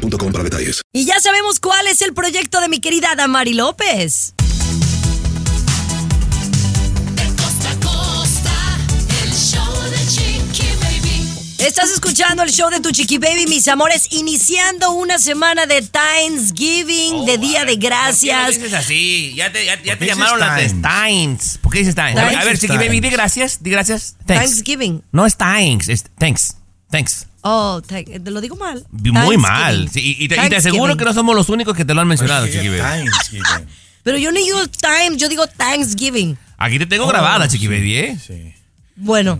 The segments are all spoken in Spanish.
boostmobile.com para detalles. Y ya sabemos cuál es el proyecto de mi querida Damari López. Estás escuchando el show de tu chiqui baby, mis amores, iniciando una semana de Thanksgiving, de Día de Gracias. ¿Por qué dices así? Ya te, ya, ya te llamaron las de Steins. ¿Por qué dices Steins? A ver, a ver, chiqui baby, di gracias, di gracias. Thanks. Thanksgiving. No es Steins, es thanks. Thanks. Oh, te lo digo mal. Muy mal. Sí, y, te, y, te, aseguro que no somos los únicos que te lo han mencionado, chiqui baby. Pero yo no digo time, yo digo Thanksgiving. Aquí te tengo grabada, chiqui baby, ¿eh? Sí. Bueno,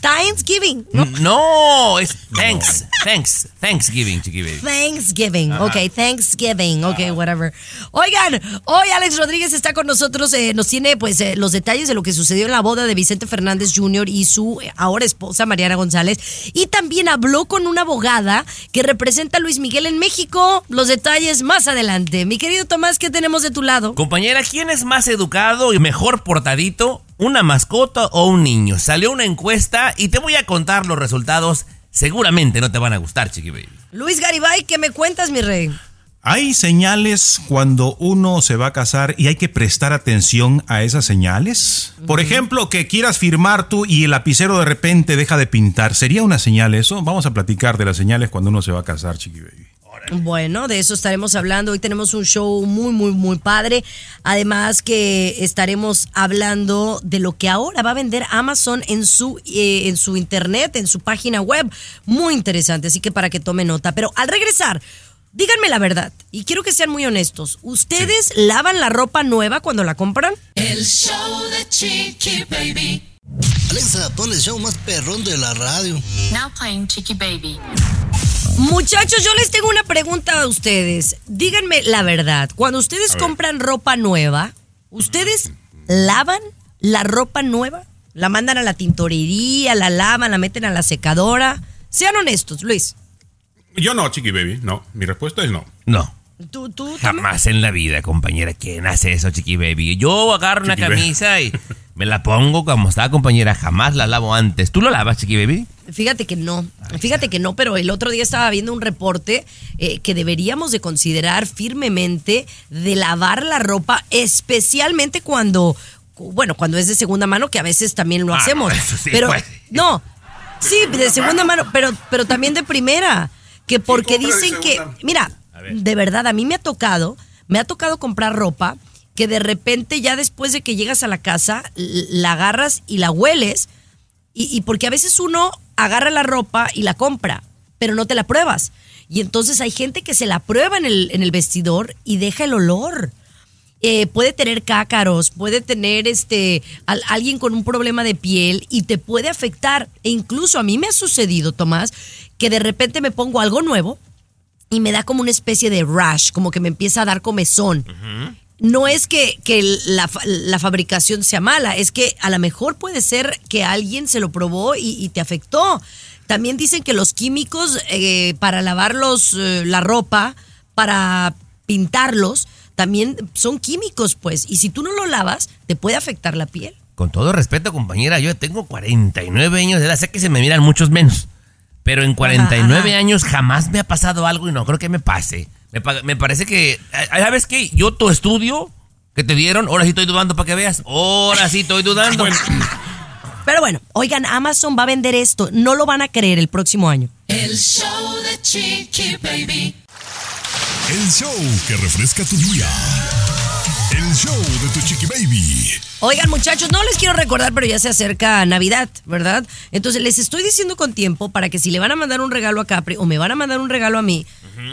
Thanksgiving. No, no es thanks, thanks, Thanksgiving, chiqui baby. Thanksgiving, ok, Thanksgiving, ok, whatever. Oigan, hoy Alex Rodríguez está con nosotros, eh, nos tiene pues eh, los detalles de lo que sucedió en la boda de Vicente Fernández Jr. y su eh, ahora esposa Mariana González. Y también habló con una abogada que representa a Luis Miguel en México. Los detalles más adelante. Mi querido Tomás, ¿qué tenemos de tu lado? Compañera, ¿quién es más educado y mejor portadito? Una mascota o un niño. Salió una encuesta y te voy a contar los resultados. Seguramente no te van a gustar, chiqui baby. Luis Garibay, ¿qué me cuentas, mi rey? Hay señales cuando uno se va a casar y hay que prestar atención a esas señales. Por ejemplo, que quieras firmar tú y el lapicero de repente deja de pintar. ¿Sería una señal eso? Vamos a platicar de las señales cuando uno se va a casar, chiqui baby. Bueno, de eso estaremos hablando. Hoy tenemos un show muy, muy, muy padre. Además que estaremos hablando de lo que ahora va a vender Amazon en su, eh, en su internet, en su página web. Muy interesante, así que para que tome nota. Pero al regresar, díganme la verdad y quiero que sean muy honestos. ¿Ustedes lavan la ropa nueva cuando la compran? El show de Chiqui Baby. Alexa, pon el show más perrón de la radio. Now playing Chiqui Baby. Muchachos, yo les tengo una pregunta a ustedes. Díganme la verdad. Cuando ustedes compran ropa nueva, ¿ustedes lavan la ropa nueva? ¿La mandan a la tintorería, la lavan, la meten a la secadora? Sean honestos, Luis. Yo no, Chiqui Baby. No, mi respuesta es no. No. ¿Tú, tú Jamás en la vida, compañera. ¿Quién hace eso, Chiqui Baby? Yo agarro una camisa y me la pongo como está, compañera. Jamás la lavo antes. ¿Tú lo lavas, Chiqui Baby? Fíjate que no, fíjate que no, pero el otro día estaba viendo un reporte eh, que deberíamos de considerar firmemente de lavar la ropa, especialmente cuando, bueno, cuando es de segunda mano, que a veces también lo Ah, hacemos. no, eso sí, pero pues. no, sí, de segunda mano, pero, pero también de primera, que porque dicen que, mira, de verdad a mí me ha tocado, me ha tocado comprar ropa que de repente ya después de que llegas a la casa la agarras y la hueles y, y porque a veces uno agarra la ropa y la compra, pero no te la pruebas. Y entonces hay gente que se la prueba en el, vestidor y deja el olor. Eh, puede tener cácaros, puede tener este al- alguien con un problema de piel y te puede afectar. E incluso a mí me ha sucedido, Tomás, que de repente me pongo algo nuevo y me da como una especie de rash, como que me empieza a dar comezón. No es que, que la, la fabricación sea mala, es que a lo mejor puede ser que alguien se lo probó y, te afectó. También dicen que los químicos eh, para lavar los, eh, la ropa, para pintarlos, también son químicos, pues. Y si tú no lo lavas, te puede afectar la piel. Con todo respeto, compañera, yo tengo 49 años de edad. Sé que se me miran muchos menos. Pero en 49 Ajá, ajá. años jamás me ha pasado algo y no creo que me pase. Me, me parece que. ¿Sabes qué? Yo tu estudio que te dieron, ahora sí estoy dudando para que veas. Ahora sí estoy dudando. Pero bueno, oigan, Amazon va a vender esto. No lo van a creer el próximo año. El show de Chiqui Baby. El show que refresca tu día. El show de tu chiqui baby. Oigan, muchachos, no les quiero recordar, pero ya se acerca Navidad, ¿verdad? Entonces les estoy diciendo con tiempo para que si le van a mandar un regalo a Capri o me van a mandar un regalo a mí,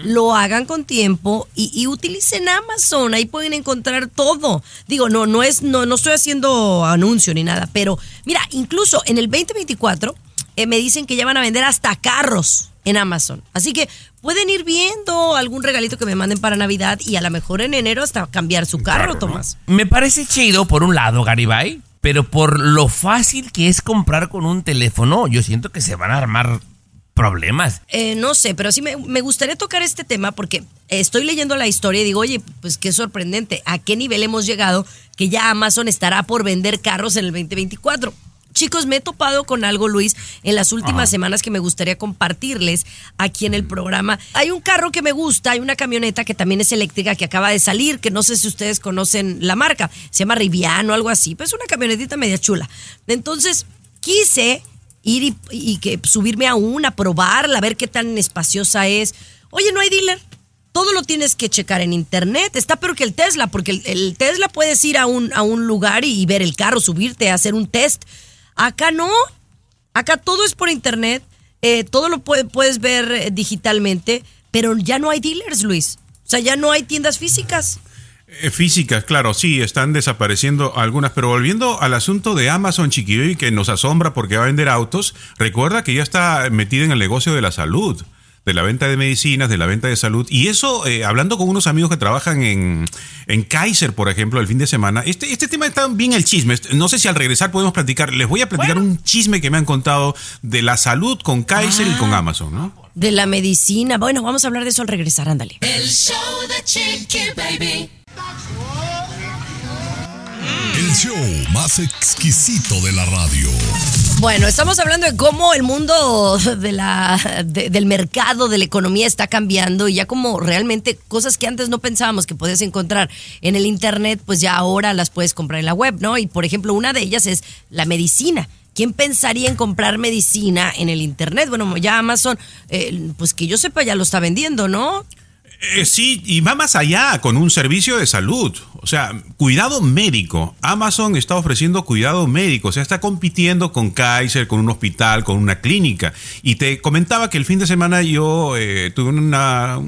lo hagan con tiempo y, y utilicen Amazon. Ahí pueden encontrar todo. Digo, no, no es, no, no estoy haciendo anuncio ni nada, pero mira, incluso en el 2024 eh, me dicen que ya van a vender hasta carros en Amazon. Así que pueden ir viendo algún regalito que me manden para Navidad y a lo mejor en enero hasta cambiar su carro. Tomás. Me parece chido por un lado, Garibay, pero por lo fácil que es comprar con un teléfono, yo siento que se van a armar problemas. Eh, no sé, pero sí me, me gustaría tocar este tema porque estoy leyendo la historia y digo, oye, pues qué sorprendente, ¿a qué nivel hemos llegado que ya Amazon estará por vender carros en el 2024? Chicos, me he topado con algo, Luis, en las últimas semanas que me gustaría compartirles aquí en el programa. Hay un carro que me gusta, hay una camioneta que también es eléctrica que acaba de salir, que no sé si ustedes conocen la marca, se llama Riviano o algo así, pero es una camionetita media chula. Entonces, quise ir y, y que subirme a una, probarla, a ver qué tan espaciosa es. Oye, no hay dealer. Todo lo tienes que checar en internet. Está peor que el Tesla, porque el, el Tesla puedes ir a un, a un lugar y, ver el carro, subirte, hacer un test. Acá no. Acá todo es por internet. eh, todo lo puede- puedes ver eh, digitalmente, pero ya no hay dealers, Luis. O sea, ya no hay tiendas físicas. Eh, Físicas, claro, sí, están desapareciendo algunas, pero volviendo al asunto de Amazon Chiquibaby que nos asombra porque va a vender autos, recuerda que ya está metida en el negocio de la salud, de la venta de medicinas, de la venta de salud, y eso, eh, hablando con unos amigos que trabajan en, en Kaiser, por ejemplo, el fin de semana, este, este tema está bien el chisme, no sé si al regresar podemos platicar, les voy a platicar un chisme que me han contado de la salud con Kaiser y con Amazon, ¿no? De la medicina. Bueno, vamos a hablar de eso al regresar, ándale. El show de Chiqui Baby. El show más exquisito de la radio. Bueno, estamos hablando de cómo el mundo de la, de- del mercado, de la economía está cambiando y ya como realmente cosas que antes no pensábamos que podías encontrar en el Internet, pues ya ahora las puedes comprar en la web, ¿no? Y por ejemplo, una de ellas es la medicina. ¿Quién pensaría en comprar medicina en el Internet? Bueno, ya Amazon, eh, pues que yo sepa, ya lo está vendiendo, ¿no? Eh, sí, y va más allá con un servicio de salud. O sea, cuidado médico. Amazon está ofreciendo cuidado médico. O sea, está compitiendo con Kaiser, con un hospital, con una clínica. Y te comentaba que el fin de semana yo eh, tuve una,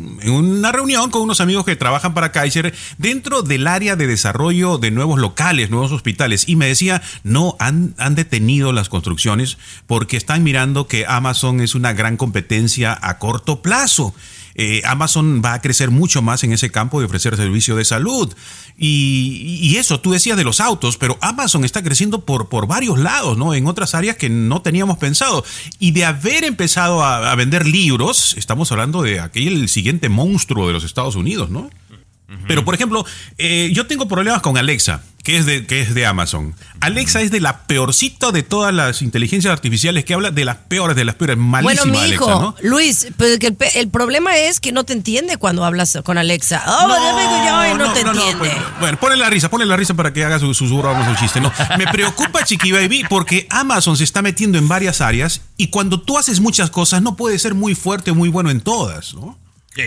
reunión con unos amigos que trabajan para Kaiser dentro del área de desarrollo de nuevos locales, nuevos hospitales. Y me decía, no, han detenido las construcciones porque están mirando que Amazon es una gran competencia a corto plazo. Eh, Amazon va a crecer mucho más en ese campo de ofrecer servicio de salud. Y, y eso, tú decías de los autos, pero Amazon está creciendo por, por varios lados, ¿no? En otras áreas que no teníamos pensado. Y de haber empezado a, a vender libros, estamos hablando de aquel siguiente monstruo de los Estados Unidos, ¿no? Pero, por ejemplo, eh, yo tengo problemas con Alexa, que es, de, que es de Amazon. Alexa es de la peorcita de todas las inteligencias artificiales que habla de las peores, de las peores. Malísima bueno, mi Alexa, ¿no? Luis, pues que el, problema es que no te entiende cuando hablas con Alexa. Oh, ya vengo yo y no, te entiende. pues, bueno, ponle la risa, ponle la risa para que haga su susurro, vamos su chiste. No, me preocupa, Chiqui Baby, porque Amazon se está metiendo en varias áreas y cuando tú haces muchas cosas no puedes ser muy fuerte o muy bueno en todas, ¿no?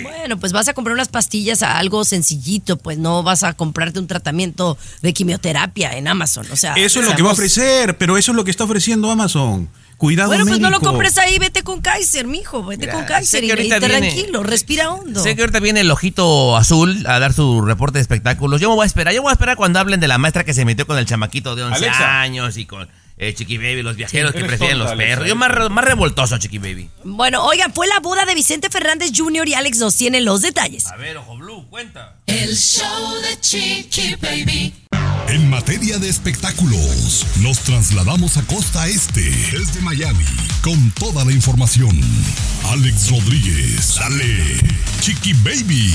Bueno, pues vas a comprar unas pastillas a algo sencillito, pues no vas a comprarte un tratamiento de quimioterapia en Amazon. O sea, Eso es lo que va a seamos- ofrecer, pero eso es lo que está ofreciendo Amazon. Cuidado Bueno, pues no lo compres ahí, vete con Kaiser, mijo, vete Mira, con Kaiser y, y viene- tranquilo, respira hondo. Sé que ahorita viene el ojito azul a dar su reporte de espectáculos. Yo me voy a esperar. Yo voy a esperar cuando hablen de la maestra que se metió con el chamaquito de 11 Alexa. años y con eh, Chiqui Baby, los viajeros que eres prefieren los perros. Yo más, más revoltoso, Chiqui Baby. Bueno, oigan, fue la boda de Vicente Fernández Jr. y Alex nos tienen los detalles. A ver, ojo blue, cuenta. El show de Chiqui Baby. En materia de espectáculos, nos trasladamos a Costa Este, desde Miami, con toda la información. Alex Rodríguez, dale, Chiqui Baby.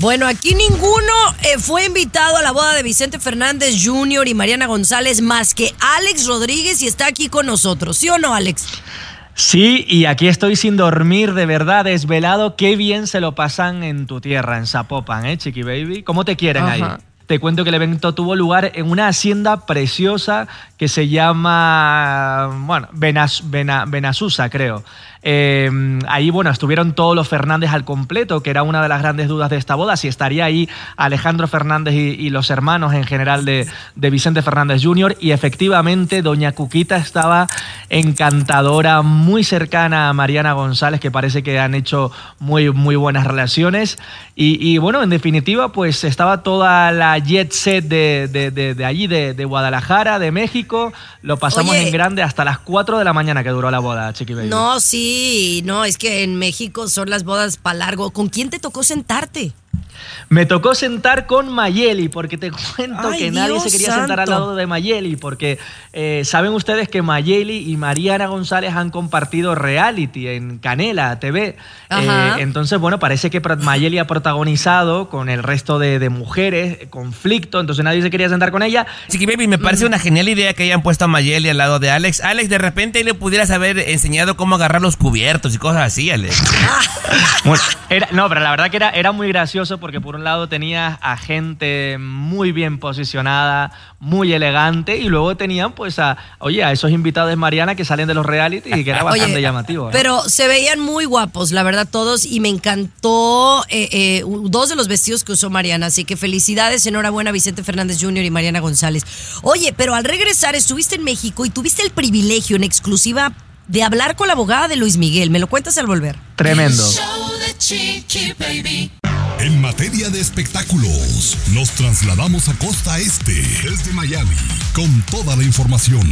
Bueno, aquí ninguno eh, fue invitado a la boda de Vicente Fernández Jr. y Mariana González más que Alex Rodríguez y está aquí con nosotros. ¿Sí o no, Alex? Sí, y aquí estoy sin dormir, de verdad, desvelado. Qué bien se lo pasan en tu tierra, en Zapopan, ¿eh, Chiqui Baby? ¿Cómo te quieren ahí? Te cuento que el evento tuvo lugar en una hacienda preciosa que se llama, bueno, Benas, Bena- Benasusa, creo. Eh, ahí, bueno, estuvieron todos los Fernández al completo, que era una de las grandes dudas de esta boda, si estaría ahí Alejandro Fernández y, los hermanos en general de, Vicente Fernández Jr. Y efectivamente, doña Cuquita estaba encantadora, muy cercana a Mariana González, que parece que han hecho muy, muy buenas relaciones. Y, bueno, en definitiva, pues estaba toda la jet set de, de- allí, de Guadalajara, de México. Lo pasamos Oye. en grande hasta las 4 de la mañana que duró la boda, Chiqui Baby. No, sí, no, es que en México son las bodas para largo. ¿Con quién te tocó sentarte? Me tocó sentar con Mayeli, porque te cuento Ay, que nadie Dios se quería sentar al lado de Mayeli, porque eh, saben ustedes que Mayeli y Mariana González han compartido reality en Canela TV. Eh, entonces, bueno, parece que Mayeli ha protagonizado con el resto de, de mujeres eh, conflicto, entonces nadie se quería sentar con ella. Chiqui Baby, me parece una genial idea que hayan puesto a Mayeli al lado de Alex. Alex, de repente le pudieras haber enseñado cómo agarrar los cubiertos y cosas así, Alex. Bueno, era, no, pero la verdad que era, era muy gracioso porque por un lado tenías a gente muy bien posicionada, muy elegante, y luego tenían pues a, oye, a esos invitados de Mariana que salen de los reality y que era bastante Oye, llamativo. ¿no? Pero se veían muy guapos, la verdad, todos. Y me encantó eh, eh, dos de los vestidos que usó Mariana. Así que felicidades, enhorabuena, Vicente Fernández Jr. y Mariana González. Oye, pero al regresar estuviste en México y tuviste el privilegio en exclusiva de hablar con la abogada de Luis Miguel. ¿Me lo cuentas al volver? Tremendo. En materia de espectáculos, nos trasladamos a Costa Este, desde Miami, con toda la información.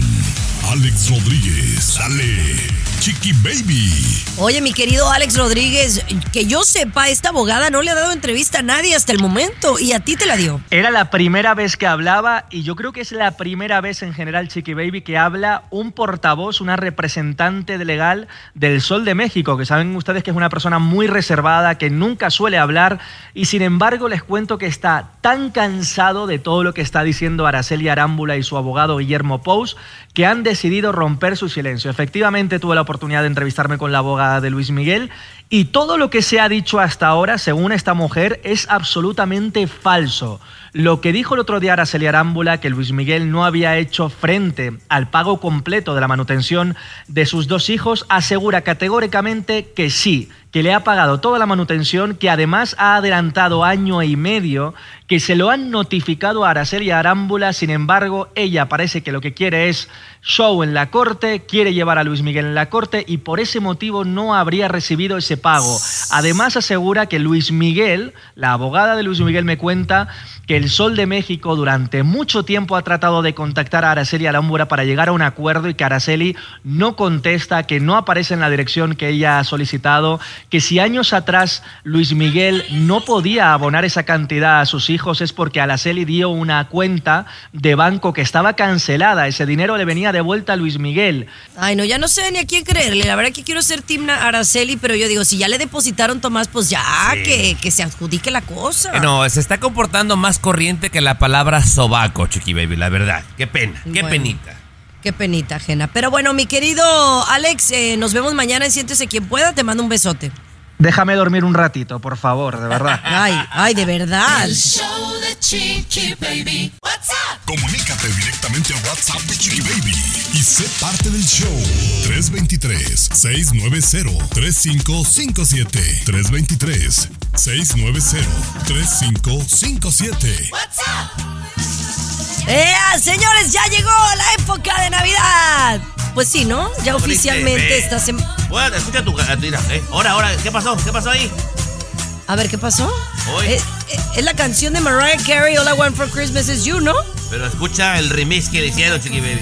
Alex Rodríguez, dale, Chiqui Baby. Oye, mi querido Alex Rodríguez, que yo sepa, esta abogada no le ha dado entrevista a nadie hasta el momento y a ti te la dio. Era la primera vez que hablaba y yo creo que es la primera vez en general, Chiqui Baby, que habla un portavoz, una representante de legal del Sol de México, que saben ustedes que es una persona muy reservada, que nunca suele hablar y sin embargo les cuento que está tan cansado de todo lo que está diciendo Araceli Arámbula y su abogado Guillermo Pous que han decidido romper su silencio. Efectivamente tuve la oportunidad de entrevistarme con la abogada de Luis Miguel y todo lo que se ha dicho hasta ahora, según esta mujer, es absolutamente falso. Lo que dijo el otro día Araceli Arámbula, que Luis Miguel no había hecho frente al pago completo de la manutención de sus dos hijos, asegura categóricamente que sí, que le ha pagado toda la manutención, que además ha adelantado año y medio, que se lo han notificado a Araceli Arámbula, sin embargo, ella parece que lo que quiere es show en la corte, quiere llevar a Luis Miguel en la corte y por ese motivo no habría recibido ese pago. Además asegura que Luis Miguel, la abogada de Luis Miguel me cuenta que el Sol de México durante mucho tiempo ha tratado de contactar a Araceli Arámbula para llegar a un acuerdo y que Araceli no contesta, que no aparece en la dirección que ella ha solicitado, que si años atrás Luis Miguel no podía abonar esa cantidad a sus hijos es porque Araceli dio una cuenta de banco que estaba cancelada, ese dinero le venía de vuelta a Luis Miguel. Ay, no, ya no sé ni a quién creerle. La verdad que quiero ser Team Araceli, pero yo digo, si ya le depositaron Tomás, pues ya, que, que se adjudique la cosa. Eh, No, se está comportando más corriente que la palabra sobaco, Chiqui Baby, la verdad. Qué pena, qué Bueno. penita. Qué penita ajena. Pero bueno, mi querido Alex, eh, nos vemos mañana en Siéntese quien pueda. Te mando un besote. Déjame dormir un ratito, por favor, de verdad. Ay, ay, de verdad. El show de Chiqui Baby. What's? Comunícate directamente a WhatsApp de Chiqui Baby y sé parte del show. 323 690 3557 323 690-3557. WhatsApp. ¡Ea, señores! ¡Ya llegó la época de Navidad! Pues sí, ¿no? Ya oficialmente esta semana. Bueno, escucha tu cantina. ¿eh? Ahora, ahora, ¿qué pasó? ¿Qué pasó ahí? A ver, ¿qué pasó? Hoy. Eh, eh, es, la canción de Mariah Carey, All I Want for Christmas is You, ¿no? Pero escucha el remix que le hicieron, Chiqui Baby.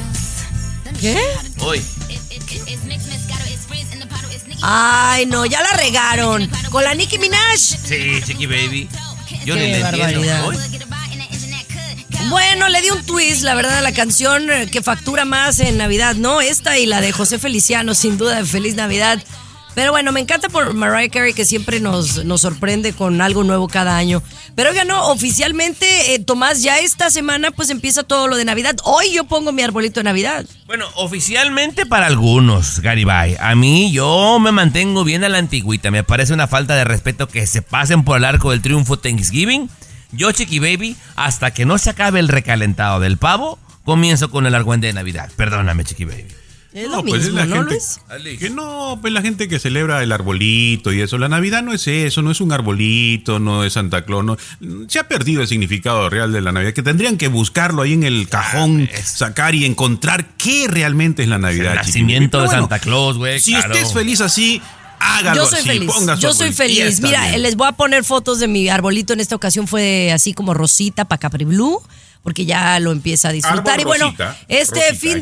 ¿Qué? Hoy. Ay, no, ya la regaron. Con la Nicki Minaj. Sí, Chiqui Baby. Yo Qué ni le barbaridad. entiendo. Hoy. Bueno, le di un twist, la verdad, a la canción eh, que factura más en Navidad, ¿no? Esta y la de José Feliciano, sin duda, de Feliz Navidad. Pero bueno, me encanta por Mariah Carey que siempre nos, nos sorprende con algo nuevo cada año. Pero oiga, no, oficialmente, eh, Tomás, ya esta semana pues empieza todo lo de Navidad. Hoy yo pongo mi arbolito de Navidad. Bueno, oficialmente para algunos, Garibay. A mí yo me mantengo bien a la antigüita. Me parece una falta de respeto que se pasen por el arco del triunfo Thanksgiving. Yo, Chiqui Baby, hasta que no se acabe el recalentado del pavo, comienzo con el argüende de Navidad. Perdóname, Chiqui Baby. Es No, lo pues es mismo, la ¿no, gente- Luis? Que no, pues la gente que celebra el arbolito y eso. La Navidad no es eso, no es un arbolito, no es Santa Claus. No. Se ha perdido el significado real de la Navidad, que tendrían que buscarlo ahí en el cajón, es- sacar y encontrar qué realmente es la Navidad. el nacimiento Pero de bueno, Santa Claus, güey. Si claro. estés feliz así, hágalo Yo soy así. feliz. Yo soy feliz. Mira, bien. les voy a poner fotos de mi arbolito. En esta ocasión fue así como rosita para Capri Blue. Porque ya lo empieza a disfrutar. Árbol y bueno, Rosita, este Rosita, fin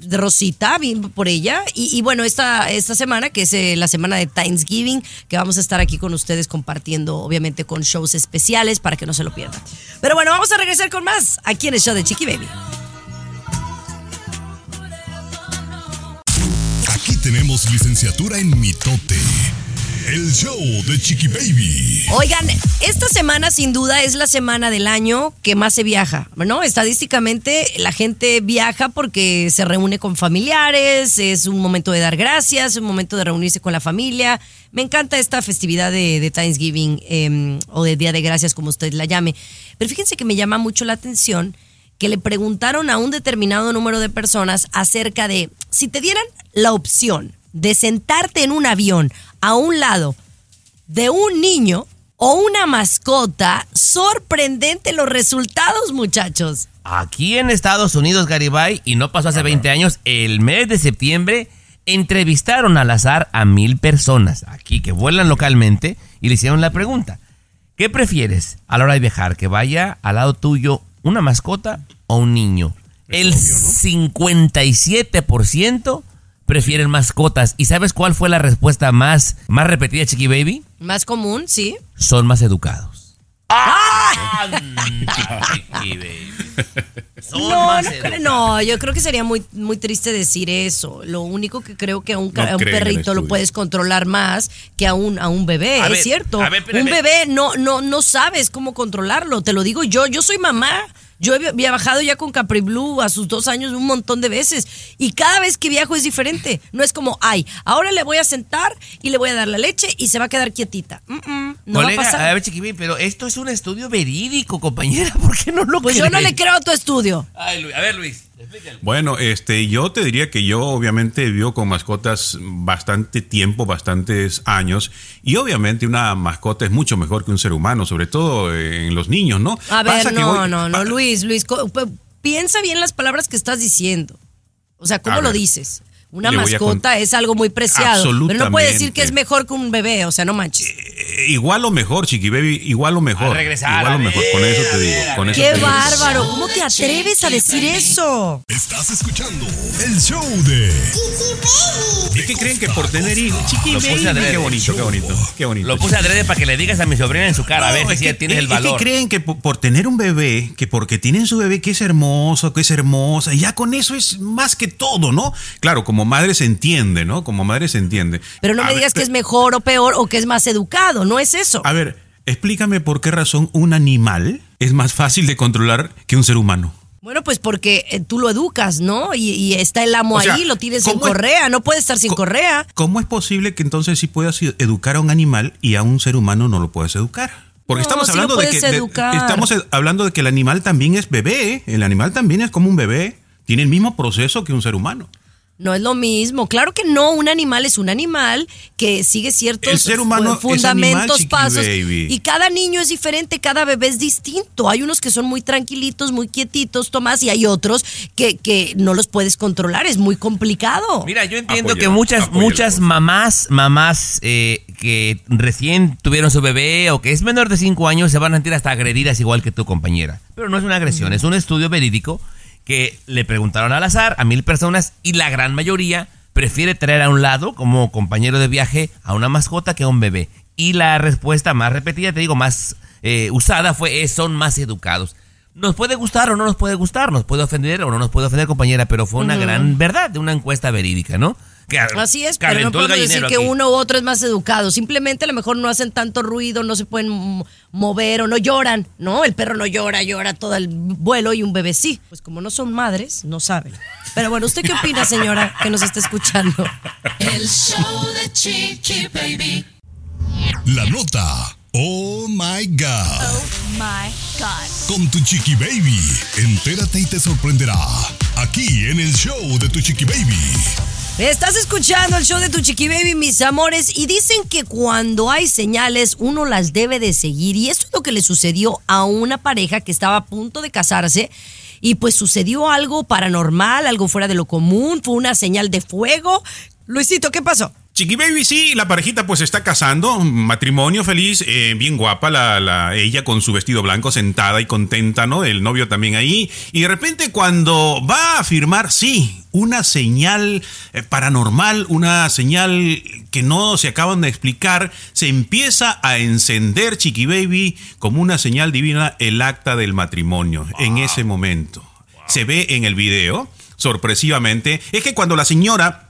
de, Rosita, bien por ella. Y, y bueno, esta, esta semana, que es eh, la semana de Thanksgiving, que vamos a estar aquí con ustedes compartiendo, obviamente, con shows especiales para que no se lo pierdan. Pero bueno, vamos a regresar con más aquí en el show de Chiqui Baby. Aquí tenemos licenciatura en mitote. El show de Chiqui Baby. Oigan, esta semana sin duda es la semana del año que más se viaja, ¿no? Estadísticamente la gente viaja porque se reúne con familiares, es un momento de dar gracias, un momento de reunirse con la familia. Me encanta esta festividad de, Thanksgiving eh, o de Día de Gracias, como usted la llame. Pero fíjense que me llama mucho la atención que le preguntaron a un determinado número de personas acerca de si te dieran la opción de sentarte en un avión a un lado de un niño o una mascota, sorprendente los resultados, muchachos. Aquí en Estados Unidos, Garibay, y no pasó hace 20 años, el mes de septiembre entrevistaron al azar a mil personas aquí que vuelan localmente y le hicieron la pregunta, ¿qué prefieres a la hora de viajar? ¿Que vaya al lado tuyo una mascota o un niño? El 57% prefieren mascotas. ¿Y sabes cuál fue la respuesta más, más repetida, Chiqui Baby? Más común, sí. Son más educados. Chiqui Baby. Son No, más no, creo- educados. no, yo creo que sería muy, muy triste decir eso. Lo único que creo que a un, No a un perrito lo puedes controlar más que a un, a un bebé, A es ver, cierto. ver, un bebé no, no, no sabes cómo controlarlo, te lo digo yo, yo soy mamá. Yo he vi- viajado ya con Capri Blue a sus dos años un montón de veces y cada vez que viajo es diferente. No es como, ay, ahora le voy a sentar y le voy a dar la leche y se va a quedar quietita. Mm, mm, no Colega, va a pasar. a ver, Chiqui Baby, pero esto es un estudio verídico, compañera. ¿Por qué no lo pues yo no le creo a tu estudio. Ay, Luis, a ver, Luis. Bueno, este, yo te diría que yo obviamente vivo con mascotas bastante tiempo, bastantes años, y obviamente una mascota es mucho mejor que un ser humano, sobre todo eh, en los niños, ¿no? A ver, Pasa no, voy- no, no, Luis, Luis, piensa bien las palabras que estás diciendo. O sea, ¿cómo lo ver. dices? Una mascota es algo muy preciado. Pero no puede decir que es mejor que un bebé, o sea, no manches. Igual o mejor, Chiqui Baby, igual o mejor. A regresar, igual a o mejor, ver, con eso te digo. con eso ¡Qué te digo. bárbaro! ¿Cómo te atreves a decir eso? Estás escuchando el show de ¿Y qué creen que por tener hijos? Chiqui Lo puse Baby, adrede. qué bonito, qué bonito, qué bonito. Lo puse adrede para que le digas a mi sobrina en su cara, a ver si es ya que- tienes es- el valor. Es que creen que por, por tener un bebé, que porque tienen su bebé que es hermoso, que es hermosa, y ya con eso es más que todo, ¿no? Claro, como madre se entiende, ¿no? Como madre se entiende. Pero no A me ver, digas que es mejor o peor o que es más educado, no es eso. A ver, explícame por qué razón un animal es más fácil de controlar que un ser humano. Bueno, pues porque eh, tú lo educas, ¿no? Y, y está el amo O sea, ahí, lo tienes sin ¿cómo es- correa, no puede estar sin co- correa. ¿Cómo es posible que entonces sí puedas educar a un animal y a un ser humano no lo puedes educar? Porque No, estamos hablando de que de- estamos hablando de que el animal también es bebé, ¿eh? el animal también es como un bebé, tiene el mismo proceso que un ser humano. No es lo mismo. Claro que no, un animal es un animal que sigue ciertos El ser humano es fundamentos, animal, pasos. baby. Y cada niño es diferente, cada bebé es distinto. Hay unos que son muy tranquilitos, muy quietitos, Tomás, y hay otros que, que no los puedes controlar. Es muy complicado. Mira, yo entiendo que muchas, muchas mamás, mamás eh, que recién tuvieron su bebé o que es menor de 5 años se van a sentir hasta agredidas igual que tu compañera. Pero no es una agresión, es un estudio verídico que le preguntaron al azar a mil personas y la gran mayoría prefiere traer a un lado como compañero de viaje a una mascota que a un bebé. Y la respuesta más repetida, te digo, más eh, usada fue eh, son más educados. Nos puede gustar o no nos puede gustar, nos puede ofender o no nos puede ofender, compañera, pero fue una gran verdad de una encuesta verídica, ¿no? Que Así es, pero no podemos decir que aquí. uno u otro es más educado. Simplemente a lo mejor no hacen tanto ruido, no se pueden mover o no lloran, ¿no? El perro no llora, llora todo el vuelo y un bebé sí. Pues como no son madres, no saben. Pero bueno, ¿usted qué opina, señora, que nos está escuchando? El show de Chiqui Baby. la nota. Oh my God. My God. Con tu chiqui baby. Entérate y te sorprenderá. Aquí en el show de tu chiqui baby. Estás escuchando el show de tu chiqui baby, mis amores, y dicen que cuando hay señales uno las debe de seguir. Y esto es lo que le sucedió a una pareja que estaba a punto de casarse. Y pues sucedió algo paranormal, algo fuera de lo común, fue una señal de fuego. Luisito, ¿qué pasó? Chiqui Baby, sí, la parejita pues está casando, matrimonio feliz, eh, bien guapa la, la- ella con su vestido blanco sentada y contenta, ¿no? El novio también ahí. Y de repente cuando va a firmar, sí, una señal eh, paranormal, una señal que no se acaban de explicar, se empieza a encender Chiqui Baby como una señal divina el acta del matrimonio en ese momento. Se ve en el video, sorpresivamente, es que cuando la señora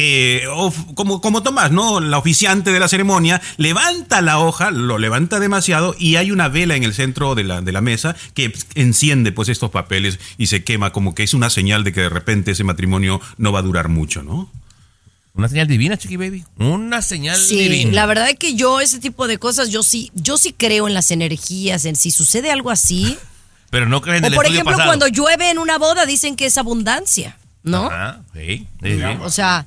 que of- como, como Tomás, ¿no? La oficiante de la ceremonia levanta la hoja, lo levanta demasiado y hay una vela en el centro de la, de la mesa que enciende pues estos papeles y se quema como que es una señal de que de repente ese matrimonio no va a durar mucho, ¿no? Una señal divina, Chiqui Baby. Una señal Sí, divina. la verdad es que yo ese tipo de cosas, yo sí, yo sí creo en las energías, en si sucede algo así. Pero no crees en O el por ejemplo, pasado. cuando llueve en una boda dicen que es abundancia, ¿no? Ajá, sí, sí, sí. O sea,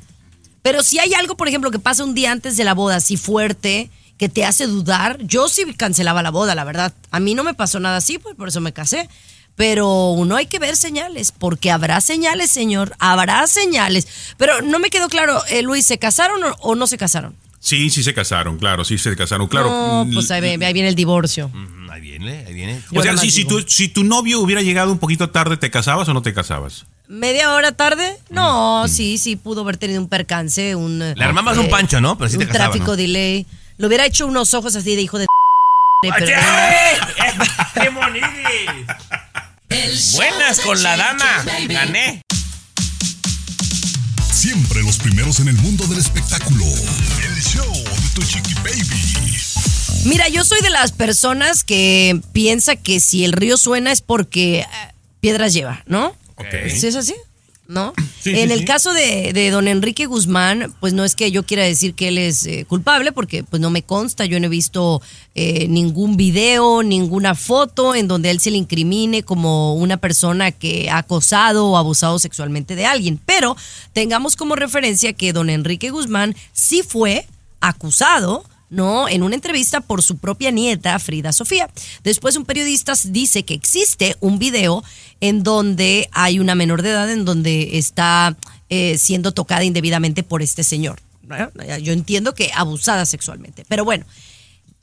pero si hay algo, por ejemplo, que pasa un día antes de la boda así fuerte, que te hace dudar, yo sí cancelaba la boda, la verdad. A mí no me pasó nada así, pues por eso me casé. Pero uno hay que ver señales, porque habrá señales, señor, habrá señales. Pero no me quedó claro, eh, Luis, ¿se casaron o, o no se casaron? Sí, sí se casaron, claro, sí se casaron, claro. No, pues ahí, ve- ahí viene el divorcio. Mm, Ahí viene, ahí viene. O sea, si, si, tu, si tu novio hubiera llegado un poquito tarde, ¿te casabas o no te casabas? ¿Media hora tarde? Mm. No, sí, sí, pudo haber tenido un percance, un... eh, Le armabas un pancho, ¿no? Pero sí te un tráfico ¿no? delay. Le hubiera hecho unos ojos así de hijo de... pero- ¡Qué Buenas de con la dama. Gané. Siempre los primeros en el mundo del espectáculo. El show de tu chiqui baby. Mira, yo soy de las personas que piensa que si el río suena es porque eh, piedras lleva, ¿no? Ok. ¿Sí es así? ¿No? Sí, en sí, el sí. caso de, de don Enrique Guzmán, pues no es que yo quiera decir que él es eh, culpable, porque pues no me consta, yo no he visto eh, ningún video, ninguna foto en donde él se le incrimine como una persona que ha acosado o abusado sexualmente de alguien. Pero tengamos como referencia que don Enrique Guzmán sí fue acusado ¿no? En una entrevista por su propia nieta, Frida Sofía. Después un periodista dice que existe un video en donde hay una menor de edad en donde está eh, siendo tocada indebidamente por este señor. Yo entiendo que abusada sexualmente, pero bueno.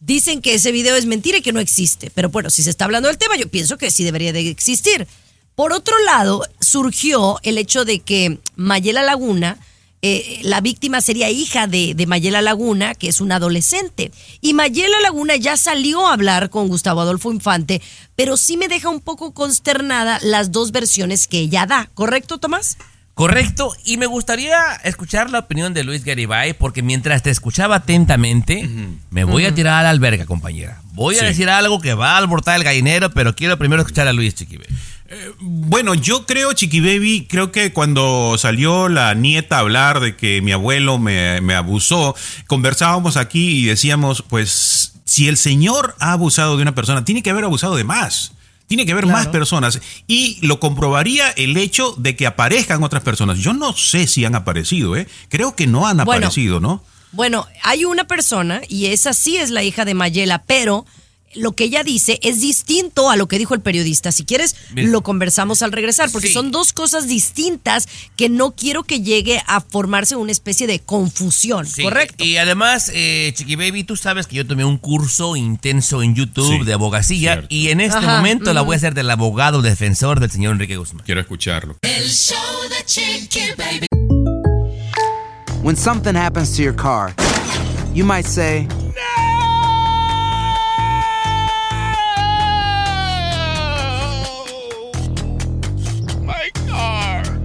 Dicen que ese video es mentira y que no existe. Pero bueno, si se está hablando del tema, yo pienso que sí debería de existir. Por otro lado, surgió el hecho de que Mayela Laguna, eh, la víctima sería hija de, de Mayela Laguna, que es una adolescente. Y Mayela Laguna ya salió a hablar con Gustavo Adolfo Infante, pero sí me deja un poco consternada las dos versiones que ella da. ¿Correcto, Tomás? Correcto, y me gustaría escuchar la opinión de Luis Garibay, porque mientras te escuchaba atentamente, me voy a tirar a la alberga, compañera. Voy a decir algo que va a alborotar el gallinero, pero quiero primero escuchar a Luis Chiquibe. Bueno, yo creo, Chiqui Baby, creo que cuando salió la nieta a hablar de que mi abuelo me, me abusó, conversábamos aquí y decíamos, pues, si el señor ha abusado de una persona, tiene que haber abusado de más. Tiene que haber más personas. Y lo comprobaría el hecho de que aparezcan otras personas. Yo no sé si han aparecido, ¿eh? Creo que no han Bueno. aparecido, ¿no? Bueno, hay una persona, y esa sí es la hija de Mayela, pero lo que ella dice es distinto a lo que dijo el periodista. Si quieres, Bien. lo conversamos al regresar, porque Sí. son dos cosas distintas que no quiero que llegue a formarse una especie de confusión, Sí, ¿correcto? Y además, eh, Chiqui Baby, tú sabes que yo tomé un curso intenso en YouTube Sí, de abogacía cierto. y en este Ajá, momento la voy a hacer del abogado defensor del señor Enrique Guzmán. Quiero escucharlo. El show de Chiqui Baby. When something happens to your car, you might say,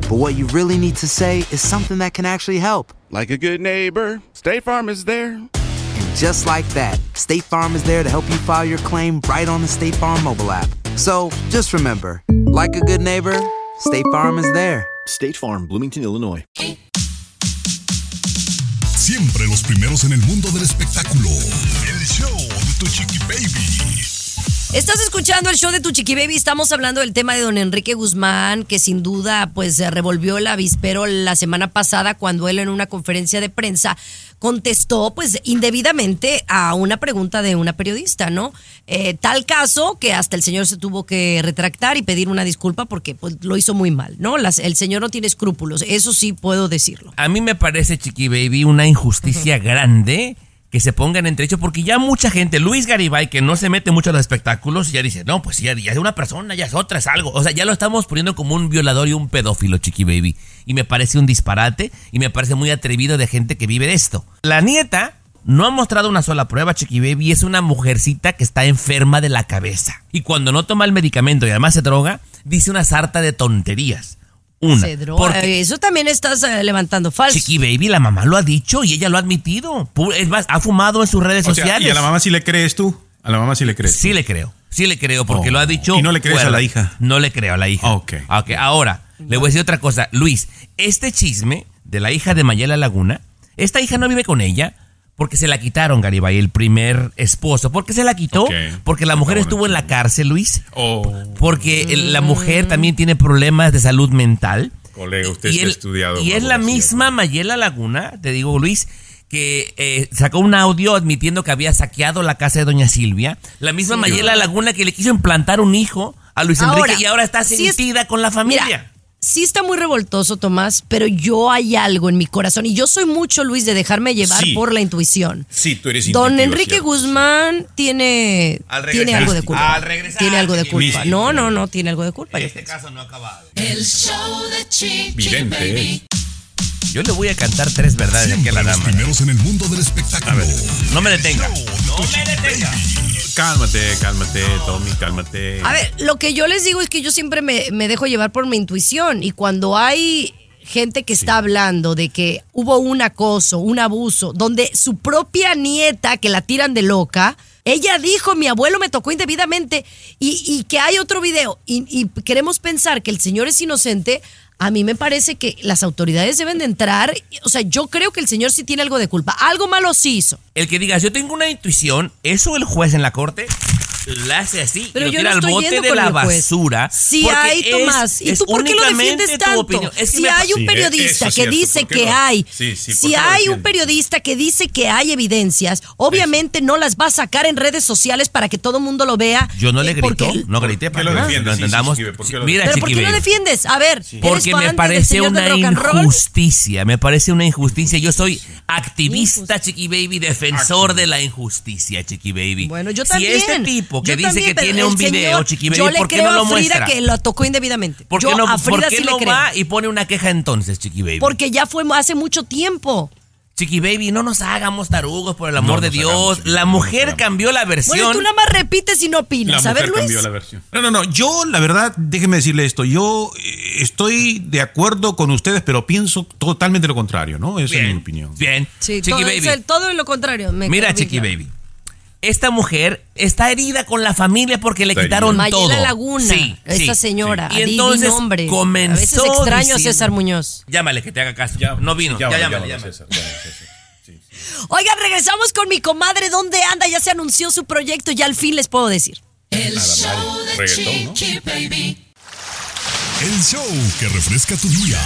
but what you really need to say is something that can actually help. Like a good neighbor, State Farm is there. And just like that, State Farm is there to help you file your claim right on the State Farm mobile app. So just remember, like a good neighbor, State Farm is there. State Farm, Bloomington, Illinois. Siempre los primeros en el mundo del espectáculo. El show de tu chiqui baby. Estás escuchando el show de Tu Chiqui Baby. Estamos hablando del tema de don Enrique Guzmán, que sin duda pues se revolvió el avispero la semana pasada cuando él en una conferencia de prensa contestó pues indebidamente a una pregunta de una periodista, ¿no? Eh, tal caso que hasta el señor se tuvo que retractar y pedir una disculpa porque pues, lo hizo muy mal, ¿no? Las- el señor no tiene escrúpulos, eso sí puedo decirlo. A mí me parece, Chiqui Baby, una injusticia grande que se pongan entre hecho porque ya mucha gente, Luis Garibay, que no se mete mucho a los espectáculos, ya dice, no, pues ya, ya es una persona, ya es otra, es algo. O sea, ya lo estamos poniendo como un violador y un pedófilo, Chiqui Baby. Y me parece un disparate y me parece muy atrevido de gente que vive de esto. La nieta no ha mostrado una sola prueba, Chiqui Baby, es una mujercita que está enferma de la cabeza. Y cuando no toma el medicamento y además se droga, dice una sarta de tonterías. Una. Se droga. porque- Eso también estás eh, levantando falso. Chiqui Baby, la mamá lo ha dicho y ella lo ha admitido. Pu- Es más, ha fumado en sus redes O sea, sociales. ¿Y a la mamá sí le crees tú? ¿A la mamá sí le crees? Sí le creo. Sí le creo porque lo ha dicho. ¿Y no le crees fuera. a la hija? No le creo a la hija. Ok. Ok, ahora, le voy a decir otra cosa. Luis, este chisme de la hija de Mayela Laguna, esta hija no vive con ella porque se la quitaron, Garibay, el primer esposo. ¿Por qué se la quitó? Porque la mujer estuvo en la cárcel, Luis. Oh, Porque la mujer también tiene problemas de salud mental. colega, usted y está él- estudiado. Y es la misma Mayela Laguna, te digo Luis, que eh, sacó un audio admitiendo que había saqueado la casa de Doña Silvia. La misma Sí. Mayela Laguna que le quiso implantar un hijo a Luis Enrique y ahora está sí es- sentida con la familia. Mira, sí está muy revoltoso, Tomás, pero yo hay algo en mi corazón y yo soy mucho, Luis, de dejarme llevar Sí. por la intuición. Sí, tú eres Don Enrique ¿cierto? Guzmán tiene, Al regresar, tiene algo de culpa. al regresar, tiene algo de culpa. No, no, no, tiene algo de culpa. yo este caso no ha acabado. El show de Chiqui Vidente Baby. Yo le voy a cantar tres verdades aquí a Siempre la los dama. primeros en el mundo del espectáculo. No me detenga. No me detenga. Cálmate, cálmate, Tommy, cálmate. A ver, lo que yo les digo es que yo siempre me, me dejo llevar por mi intuición y cuando hay gente que está hablando de que hubo un acoso, un abuso, donde su propia nieta que la tiran de loca, ella dijo, mi abuelo me tocó indebidamente y, y que hay otro video y, y queremos pensar que el señor es inocente. A mí me parece que las autoridades deben de entrar. O sea, yo creo que el señor sí tiene algo de culpa. Algo malo sí hizo. El que digas, yo tengo una intuición, eso el juez en la corte la hace así Pero y lo yo tira no al estoy bote yendo de con la basura. Porque hay, Tomás. ¿Y tú por qué lo defiendes tanto? opinión. Es que si hay un periodista que cierto. dice ¿Por qué que hay, Sí, sí, ¿por si hay un periodista que dice que hay evidencias, obviamente no las va a sacar en redes sociales para que todo el mundo lo vea. Yo no le eh, grito, porque- no grité ¿Por qué para lo que defiendes? lo entendamos. Chiqui, ¿por qué lo Mira, Pero ¿por qué lo defiendes? A ver, ¿eres Porque me parece una rock and roll? injusticia, me parece una injusticia. Yo soy activista, Chiqui Baby, defensor de la injusticia, Chiqui Baby. Bueno, yo si también. este tipo que Yo dice también, que tiene un video, señor- Chiqui Baby, Yo le ¿por qué creo no lo a Frida muestra? que lo tocó indebidamente. ¿Por qué yo no, a por Frida qué sí no le creo. va y pone una queja entonces, Chiqui Baby? Porque ya fue hace mucho tiempo. Chiqui Baby, no nos hagamos tarugos por el amor No de Dios. hagamos, la no mujer cambió la versión. Bueno, tú nada más repites y no La opinas. a mujer ver, Luis. cambió la versión. No, no, no. Yo, la verdad, déjeme decirle esto. Yo eh, estoy de acuerdo con ustedes, pero pienso totalmente lo contrario, ¿no? Esa es mi opinión. bien. Sí, Chiqui todo, Baby. es el- todo lo contrario. me Mira, Chiqui. Baby. Esta mujer está herida con la familia porque le Está quitaron Mayela todo. Laguna, Sí, esta sí, señora, sí. Y adivino entonces nombre. comenzó A veces extraño a diciendo- César Muñoz. Llámale que te haga caso. no vino. Ya, Llámale, llámale, llámale, llámale. César. Oigan, regresamos con mi comadre. ¿Dónde anda? Ya se anunció su proyecto. Ya al fin les puedo decir. El show de Reggaetón, ¿no? Chiqui Baby. El show que refresca tu día.